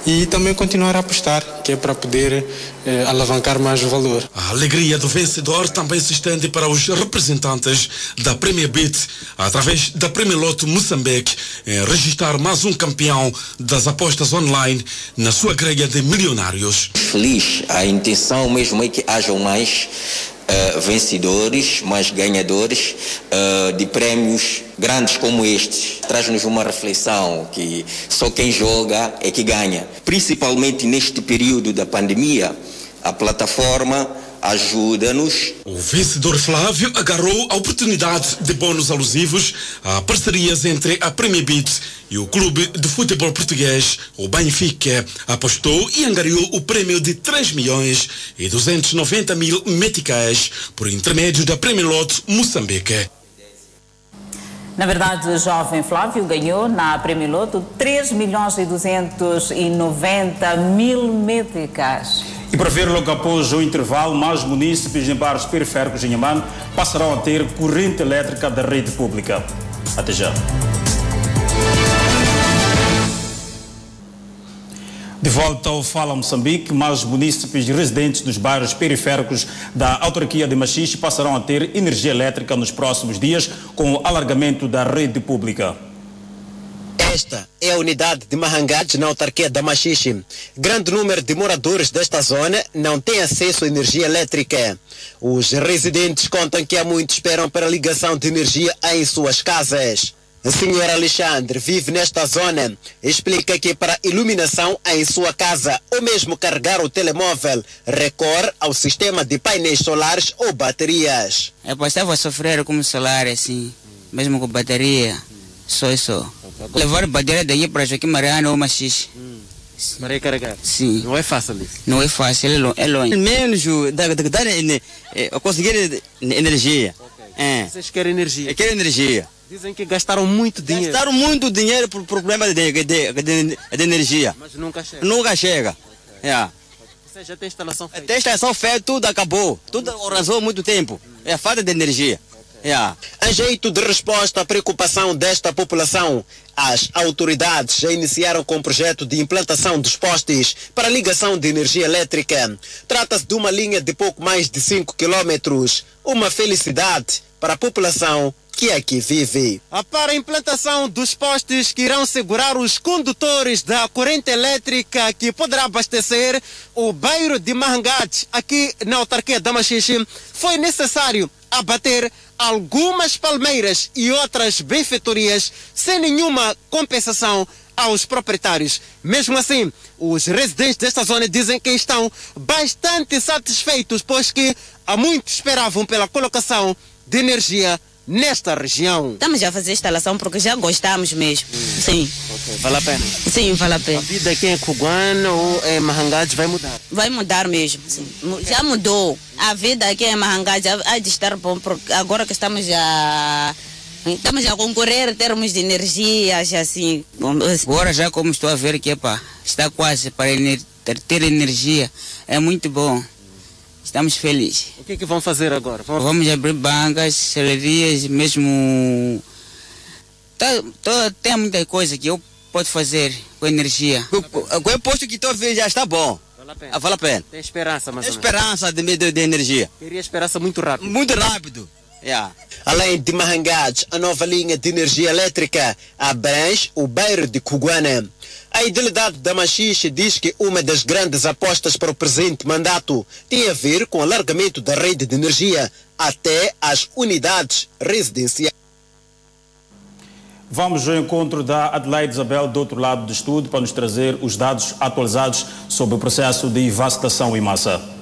e também continuar a apostar, que é para poder eh, alavancar mais o valor. A alegria do vencedor também se estende para os representantes da Premier Beat, através da Premier Loto Moçambique, em registrar mais um campeão das apostas online na sua grelha de milionários. Feliz, a intenção mesmo é que hajam mais uh, vencedores, mais ganhadores uh, de prémios grandes como estes. Traz-nos uma reflexão que só quem joga é que ganha. Principalmente neste período da pandemia, a plataforma ajuda-nos. O vencedor Flávio agarrou a oportunidade de bônus alusivos a parcerias entre a Premier Beat e o clube de futebol português, o Benfica, apostou e angariou o prêmio de 3 milhões e 290 mil meticais por intermédio da Premier Lot Moçambique. Na verdade, o jovem Flávio ganhou na Premiloto 3 milhões e 290 mil meticais. E para ver logo após o intervalo, mais munícipes em bairros periféricos de Inhamano passarão a ter corrente elétrica da rede pública. Até já. De volta ao Fala Moçambique, mais munícipes residentes dos bairros periféricos da autarquia de Machixe passarão a ter energia elétrica nos próximos dias com o alargamento da rede pública. Esta é a unidade de Mahangades na autarquia da Machixe. Grande número de moradores desta zona não tem acesso à energia elétrica. Os residentes contam que há muito esperam para a ligação de energia em suas casas. O senhor Alexandre vive nesta zona. Explica que para iluminação em sua casa ou mesmo carregar o telemóvel, recorre ao sistema de painéis solares ou baterias. Eu estava a sofrer com solar assim, mesmo com bateria, só isso. Levar bateria daí para Joaquim Mariano ou Machis. Para carregar? Sim. Não é fácil isso? Não é fácil, é longe. Menos da, da, da, conseguir energia. É. Vocês querem energia? Querem energia. Dizem que gastaram muito dinheiro. Gastaram muito dinheiro por problema de, de, de, de, energia. Mas nunca chega. Nunca chega. Yeah. Você já tem instalação feita? Tem instalação feita, tudo acabou. Tudo arrasou há muito tempo. É falta de energia. Yeah. Em jeito de resposta à preocupação desta população, as autoridades já iniciaram com o projeto de implantação dos postes para ligação de energia elétrica. Trata-se de uma linha de pouco mais de 5 quilômetros. Uma felicidade para a população que aqui vive. Para a implantação dos postes que irão segurar os condutores da corrente elétrica que poderá abastecer o bairro de Mahangate, aqui na autarquia da Machixe, foi necessário abater algumas palmeiras e outras benfeitorias sem nenhuma compensação aos proprietários. Mesmo assim, os residentes desta zona dizem que estão bastante satisfeitos, pois que há muito esperavam pela colocação de energia nesta região. Estamos a fazer instalação porque já gostamos mesmo. Sim. Ok, vale a pena? Sim, vale a pena. A vida aqui em Cuguana ou em Mahangades vai mudar? Vai mudar mesmo, sim. Já mudou. A vida aqui em Mahangá já há de estar bom, porque agora que estamos a. Estamos a concorrer em termos de energias, assim. Agora já como estou a ver que epa, está quase para ter energia. É muito bom. Estamos felizes. O que é que vão fazer agora? Vão... Vamos abrir bancas, celerias, mesmo. Tá, tá- tem muita coisa que eu posso fazer com energia. Com o posto que estou a ver já está bom. Vale a pena? Ah, Vale a pena. Tem esperança, mas Esperança de, de, de energia. Queria esperança muito rápido. Muito rápido. Yeah. Além de Mahangades, a nova linha de energia elétrica abrange o bairro de Cuguana. A idealidade da Machixe diz que uma das grandes apostas para o presente mandato tem a ver com o alargamento da rede de energia até às unidades residenciais. Vamos ao encontro da Adelaide Isabel do outro lado do estúdio para nos trazer os dados atualizados sobre o processo de vacinação em massa.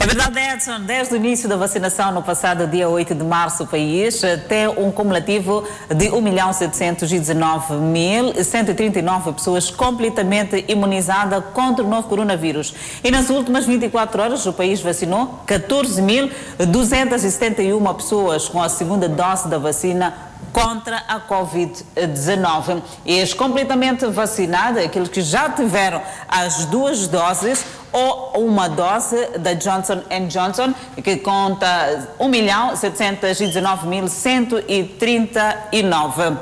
É verdade, Edson. Desde o início da vacinação, no passado dia 8 de março, o país tem um cumulativo de 1.719.139 pessoas completamente imunizadas contra o novo coronavírus. E nas últimas 24 horas, o país vacinou 14.271 pessoas com a segunda dose da vacina contra a Covid-19. E os completamente vacinados, aqueles que já tiveram as duas doses ou uma dose da Johnson Johnson, que conta 1.719.139.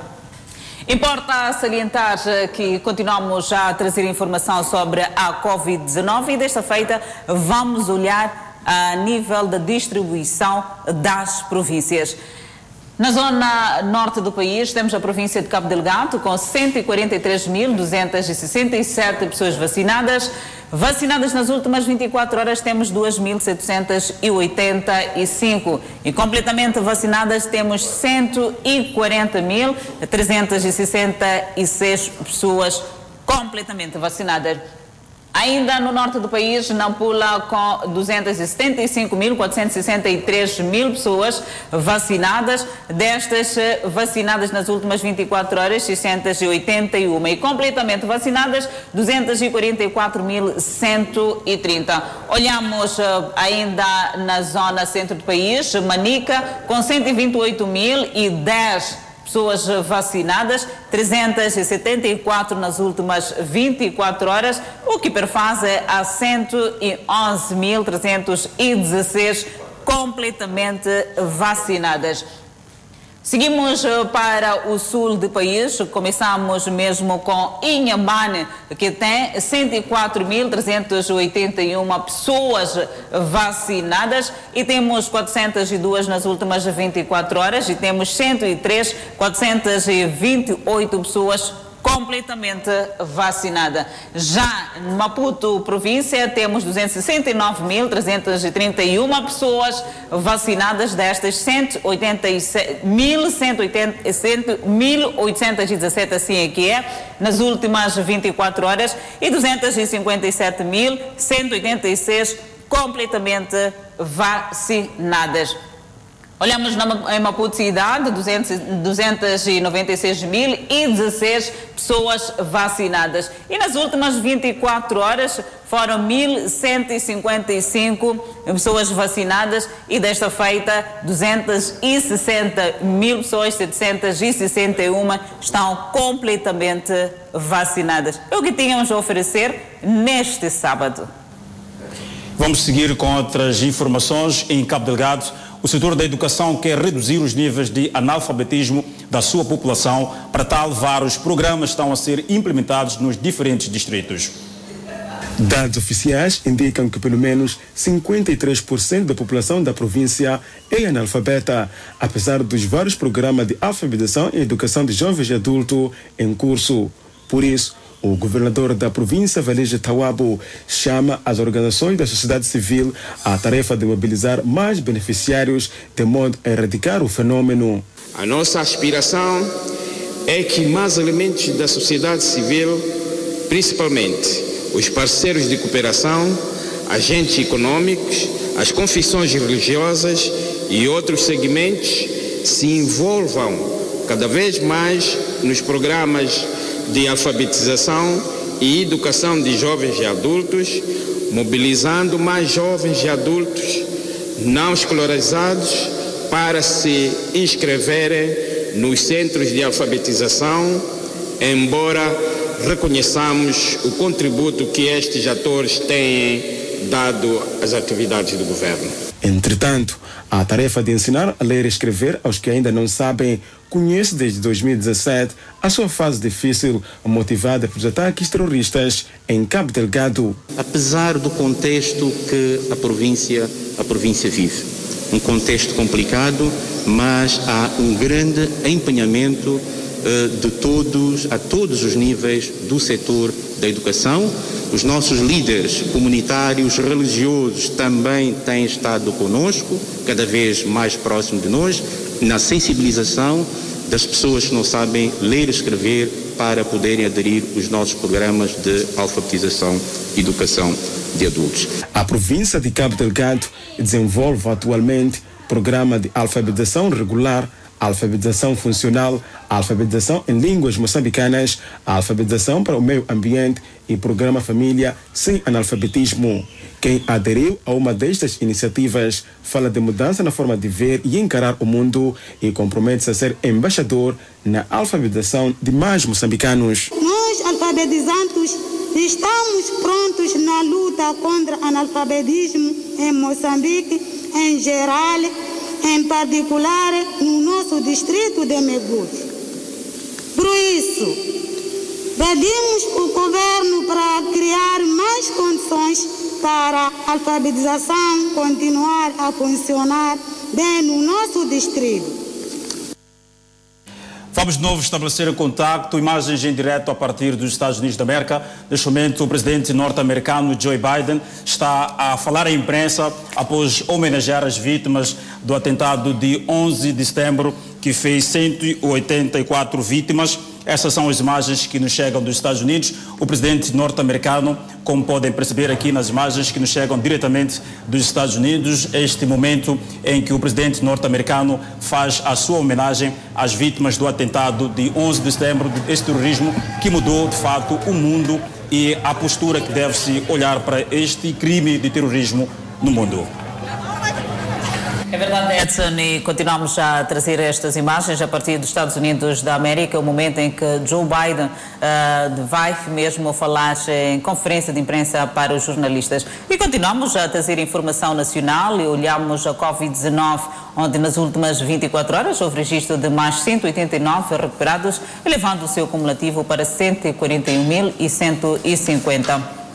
Importa salientar eh, que continuamos a trazer informação sobre a Covid-19 e desta feita vamos olhar a nível da distribuição das províncias. Na zona norte do país, temos a província de Cabo Delgado, com 143.267 pessoas vacinadas. Vacinadas nas últimas 24 horas, temos 2.785. E completamente vacinadas, temos 140.366 pessoas completamente vacinadas. Ainda no norte do país, Nampula com 275.463 mil pessoas vacinadas. Destas, eh, vacinadas nas últimas 24 horas, 681. E completamente vacinadas, 244.130. Olhamos eh, ainda na zona centro do país, Manica com 128.010 pessoas vacinadas, 374 nas últimas 24 horas, o que perfaz a 111.316 completamente vacinadas. Seguimos eh, para o sul do país, começamos mesmo com Inhambane, que tem 104.381 pessoas vacinadas e temos 402 nas últimas 24 horas e temos 103, 428 pessoas completamente vacinada. Já no Maputo, província, temos 269.331 pessoas vacinadas, destas 187 1.180 1.817, assim é que é, nas últimas 24 horas e 257.186 completamente vacinadas. Olhamos na, em Maputo cidade, 296.016 pessoas vacinadas. E nas últimas 24 horas foram 1.155 pessoas vacinadas e desta feita 260 mil pessoas, 761 estão completamente vacinadas. É o que tínhamos a oferecer neste sábado. Vamos seguir com outras informações. Em Cabo Delgado, o setor da educação quer reduzir os níveis de analfabetismo da sua população. Para tal, vários programas estão a ser implementados nos diferentes distritos. Dados oficiais indicam que pelo menos 53% da população da província é analfabeta, apesar dos vários programas de alfabetização e educação de jovens e adultos em curso. Por isso, o governador da província, Valeja Tawabo, chama as organizações da sociedade civil à tarefa de mobilizar mais beneficiários de modo a erradicar o fenômeno. A nossa aspiração é que mais elementos da sociedade civil, principalmente os parceiros de cooperação, agentes econômicos, as confissões religiosas e outros segmentos se envolvam cada vez mais nos programas de alfabetização e educação de jovens e adultos, mobilizando mais jovens e adultos não escolarizados para se inscreverem nos centros de alfabetização, embora reconheçamos o contributo que estes atores têm dado às atividades do governo. Entretanto, a tarefa de ensinar a ler e escrever aos que ainda não sabem conhece desde 2017 a sua fase difícil, motivada pelos ataques terroristas em Cabo Delgado. Apesar do contexto que a província, a província vive, um contexto complicado, mas há um grande empenhamento de todos, a todos os níveis do setor da educação. Os nossos líderes comunitários, religiosos também têm estado conosco, cada vez mais próximo de nós, na sensibilização das pessoas que não sabem ler e escrever para poderem aderir aos nossos programas de alfabetização e educação de adultos. A província de Cabo Delgado desenvolve atualmente programa de alfabetização regular alfabetização funcional, alfabetização em línguas moçambicanas, alfabetização para o meio ambiente e programa Família sem analfabetismo. Quem aderiu a uma destas iniciativas fala de mudança na forma de ver e encarar o mundo e compromete-se a ser embaixador na alfabetização de mais moçambicanos. Nós, alfabetizantes, estamos prontos na luta contra o analfabetismo em Moçambique, em geral em particular no nosso distrito de Meguri. Por isso, pedimos o governo para criar mais condições para a alfabetização continuar a funcionar bem no nosso distrito. Vamos de novo estabelecer contato, imagens em direto a partir dos Estados Unidos da América. Neste momento, o presidente norte-americano Joe Biden está a falar à imprensa após homenagear as vítimas do atentado de 11 de setembro, que fez 184 vítimas. Essas são as imagens que nos chegam dos Estados Unidos. O presidente norte-americano, como podem perceber aqui nas imagens que nos chegam diretamente dos Estados Unidos, este momento em que o presidente norte-americano faz a sua homenagem às vítimas do atentado de 11 de setembro, deste terrorismo que mudou de fato o mundo e a postura que deve-se olhar para este crime de terrorismo no mundo. É verdade, Edson, e continuamos a trazer estas imagens a partir dos Estados Unidos da América, o momento em que Joe Biden uh, vai mesmo falar em conferência de imprensa para os jornalistas. E continuamos a trazer informação nacional e olhamos a Covid-19, onde nas últimas 24 horas houve registro de mais 189 recuperados, elevando o seu cumulativo para 141.150.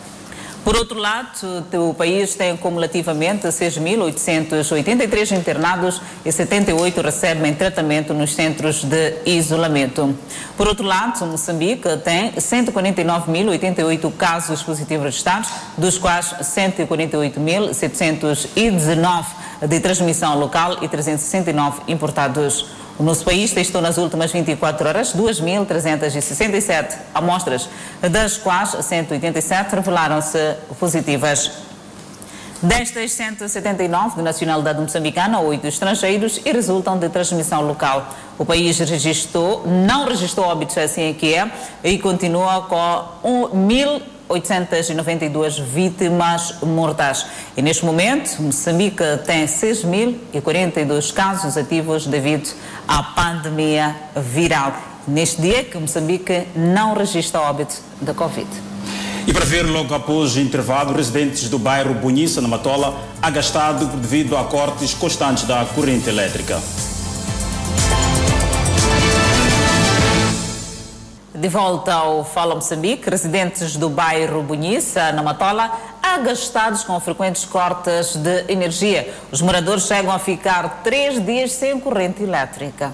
Por outro lado, o país tem cumulativamente 6.883 internados e 78 recebem tratamento nos centros de isolamento. Por outro lado, Moçambique tem 149.088 casos positivos registrados, dos quais 148.719 de transmissão local e 369 importados. O nosso país testou nas últimas 24 horas 2.367 amostras, das quais 187 revelaram-se positivas. Destas 179 de nacionalidade moçambicana, oito estrangeiros e resultam de transmissão local. O país registrou, não registrou óbitos assim é que é, e continua com 1.000 892 vítimas mortais. E neste momento, Moçambique tem 6.042 casos ativos devido à pandemia viral. Neste dia que Moçambique não registra óbito da Covid. E para ver logo após o intervalo, residentes do bairro Bonissa, na Matola, agastado devido a cortes constantes da corrente elétrica. De volta ao Fala Moçambique, residentes do bairro Bonissa, na Matola, agastados com frequentes cortes de energia. Os moradores chegam a ficar três dias sem corrente elétrica.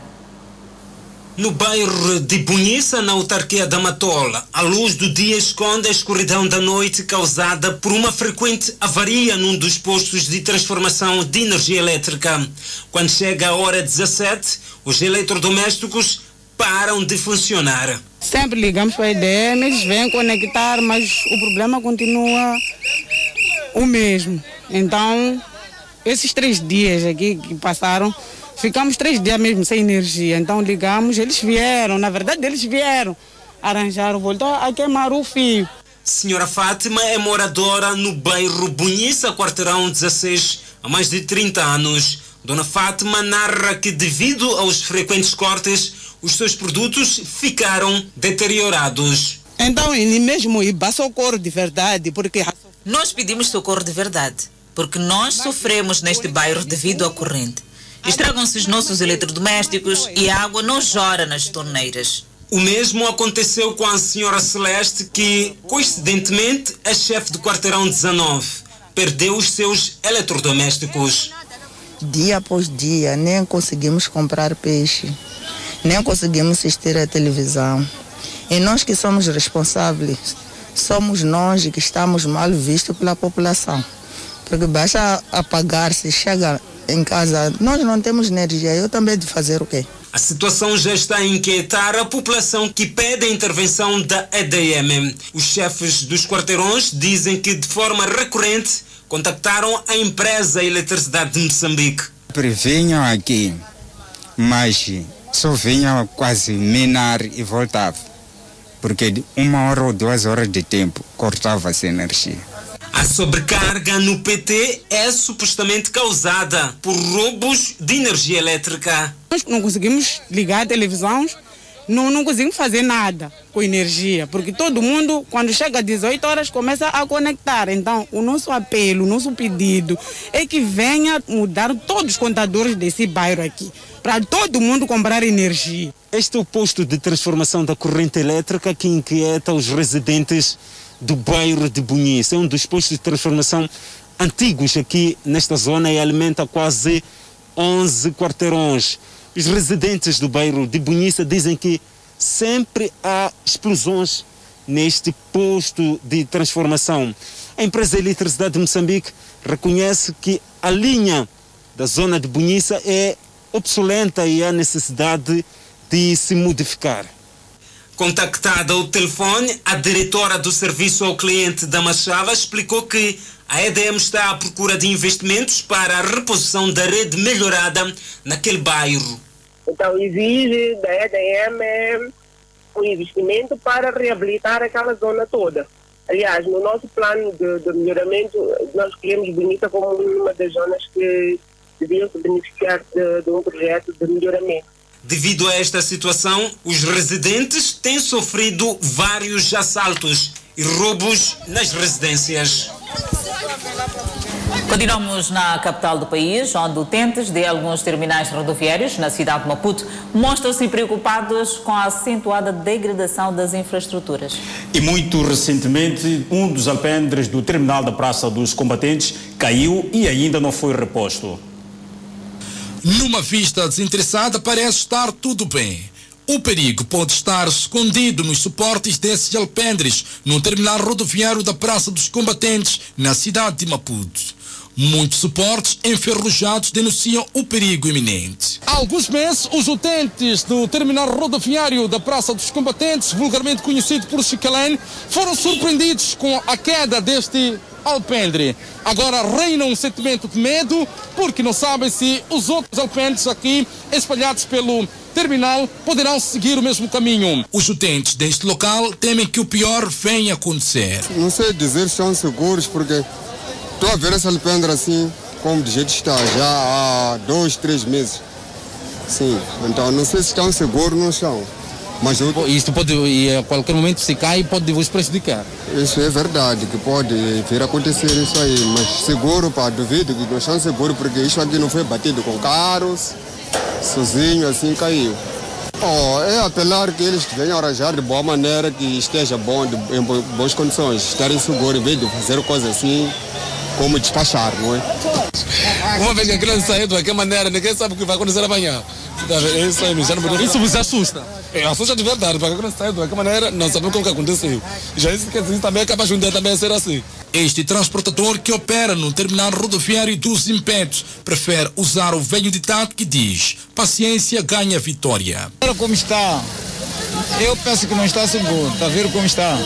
No bairro de Bonissa, na autarquia da Matola, a luz do dia esconde a escuridão da noite causada por uma frequente avaria num dos postos de transformação de energia elétrica. Quando chega a hora 17, os eletrodomésticos param de funcionar. Sempre ligamos para a EDM, eles vêm conectar, mas o problema continua o mesmo. Então, esses três dias aqui que passaram, ficamos três dias mesmo sem energia. Então ligamos, eles vieram, na verdade eles vieram, arranjaram, voltou a queimar o fio. Senhora Fátima é moradora no bairro Bonissa, quarteirão 16, há mais de 30 anos. Dona Fátima narra que devido aos frequentes cortes, os seus produtos ficaram deteriorados. Então, ele mesmo e socorro de verdade, porque Nós pedimos socorro de verdade, porque nós sofremos neste bairro devido à corrente. Estragam-se os nossos eletrodomésticos e a água não jora nas torneiras. O mesmo aconteceu com a senhora Celeste, que, coincidentemente, é chefe do quarteirão 19. Perdeu os seus eletrodomésticos. Dia após dia, nem conseguimos comprar peixe, nem conseguimos assistir à televisão. E nós que somos responsáveis, somos nós que estamos mal vistos pela população. Porque basta apagar-se, chega em casa, nós não temos energia, eu também de fazer o quê? A situação já está a inquietar a população que pede a intervenção da EDM. Os chefes dos quarteirões dizem que, de forma recorrente, contactaram a empresa Eletricidade de Moçambique. Vinham aqui, mas só vinham quase minar e voltavam. Porque de uma hora ou duas horas de tempo cortava-se energia. A sobrecarga no PT é supostamente causada por roubos de energia elétrica. Nós não conseguimos ligar televisões, não, não conseguimos fazer nada com energia, porque todo mundo, quando chega às 18 horas, começa a conectar. Então, o nosso apelo, o nosso pedido é que venha mudar todos os contadores desse bairro aqui, para todo mundo comprar energia. Este é o posto de transformação da corrente elétrica que inquieta os residentes do bairro de Bonissa. É um dos postos de transformação antigos aqui nesta zona e alimenta quase 11 quarteirões. Os residentes do bairro de Bonissa dizem que sempre há explosões neste posto de transformação. A empresa Eletricidade de Moçambique reconhece que a linha da zona de Bonissa é obsoleta e há necessidade de se modificar. Contactada ao telefone, a diretora do serviço ao cliente da Machava explicou que a EDM está à procura de investimentos para a reposição da rede melhorada naquele bairro. Então, exige da EDM um investimento para reabilitar aquela zona toda. Aliás, no nosso plano de, de melhoramento, nós escolhemos Bonita como uma das zonas que deviam se beneficiar de, de um projeto de melhoramento. Devido a esta situação, os residentes têm sofrido vários assaltos e roubos nas residências. Continuamos na capital do país, onde utentes de alguns terminais rodoviários na cidade de Maputo mostram-se preocupados com a acentuada degradação das infraestruturas. E muito recentemente, um dos alpendres do terminal da Praça dos Combatentes caiu e ainda não foi reposto. Numa vista desinteressada, parece estar tudo bem. O perigo pode estar escondido nos suportes desses alpendres no terminal rodoviário da Praça dos Combatentes, na cidade de Maputo. Muitos suportes enferrujados denunciam o perigo iminente. Há alguns meses, os utentes do terminal rodoviário da Praça dos Combatentes, vulgarmente conhecido por Chicalene, foram surpreendidos com a queda deste alpendre. Agora reina um sentimento de medo porque não sabem se os outros alpendres aqui espalhados pelo terminal poderão seguir o mesmo caminho. Os utentes deste local temem que o pior venha acontecer. Não sei dizer se estão seguros porque estou a ver essa alpendre assim como de jeito está já há dois, três meses. Sim, então não sei se estão seguros ou não estão. Mas eu... Isto pode, e a qualquer momento, se cai, pode vos prejudicar. Isso é verdade, que pode vir a acontecer isso aí. Mas seguro, pá, duvido que não estão seguros, porque isso aqui não foi batido com carros, sozinho, assim caiu. Oh, é apelar que eles venham arranjar de boa maneira, que esteja bom, de, em boas condições, estarem seguros, em vez de fazer coisas assim, como despachar, não é? Uma vez que a criança saiu de qualquer maneira, ninguém sabe o que vai acontecer amanhã. É isso aí, já não. Isso vos assusta? É, assusta de verdade, porque criança saiu de qualquer maneira, não sabemos o que aconteceu. Já isso quer dizer também acaba junto também a ser assim. Este transportador que opera no terminal rodoviário dos Impédios prefere usar o velho ditado que diz: paciência ganha vitória. Olha como está. Eu penso que não está seguro, está a ver como está.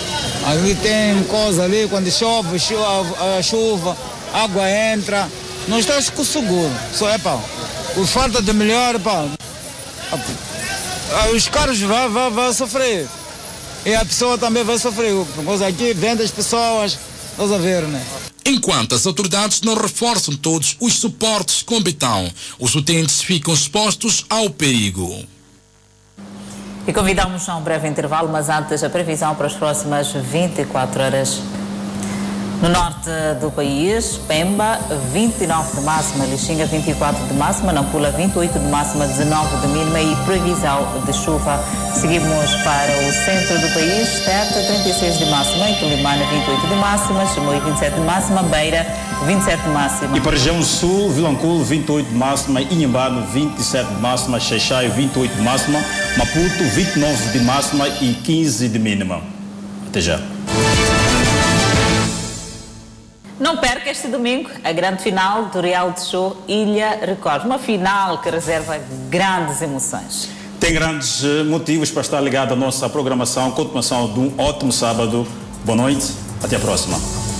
Ali tem coisa ali, quando chove, chuva, a chuva, água entra. Não está seguro. Só é pá. Por falta de melhor, pá. Os carros vão, vão, vão sofrer. E a pessoa também vai sofrer. Porque aqui vende as pessoas. Estás a ver, né? Enquanto as autoridades não reforçam todos os suportes com betão, os utentes ficam expostos ao perigo. E convidamos a um breve intervalo, mas antes a previsão para as próximas 24 horas. No norte do país, Pemba, 29 de máxima, Lixinga, 24 de máxima, Nampula, 28 de máxima, 19 de mínima e previsão de chuva. Seguimos para o centro do país, Teta, 36 de máxima, Intilimana, 28 de máxima, Chimoio, 27 de máxima, Beira, 27 de máxima. E para a região sul, Vilanculo, 28 de máxima, Inhambane, 27 de máxima, Xaixai, 28 de máxima, Maputo, 29 de máxima e 15 de mínima. Até já. Não perca este domingo a grande final do reality show Ilha Record. Uma final que reserva grandes emoções. Tem grandes eh, motivos para estar ligado à nossa programação. Continuação de um ótimo sábado. Boa noite. Até a próxima.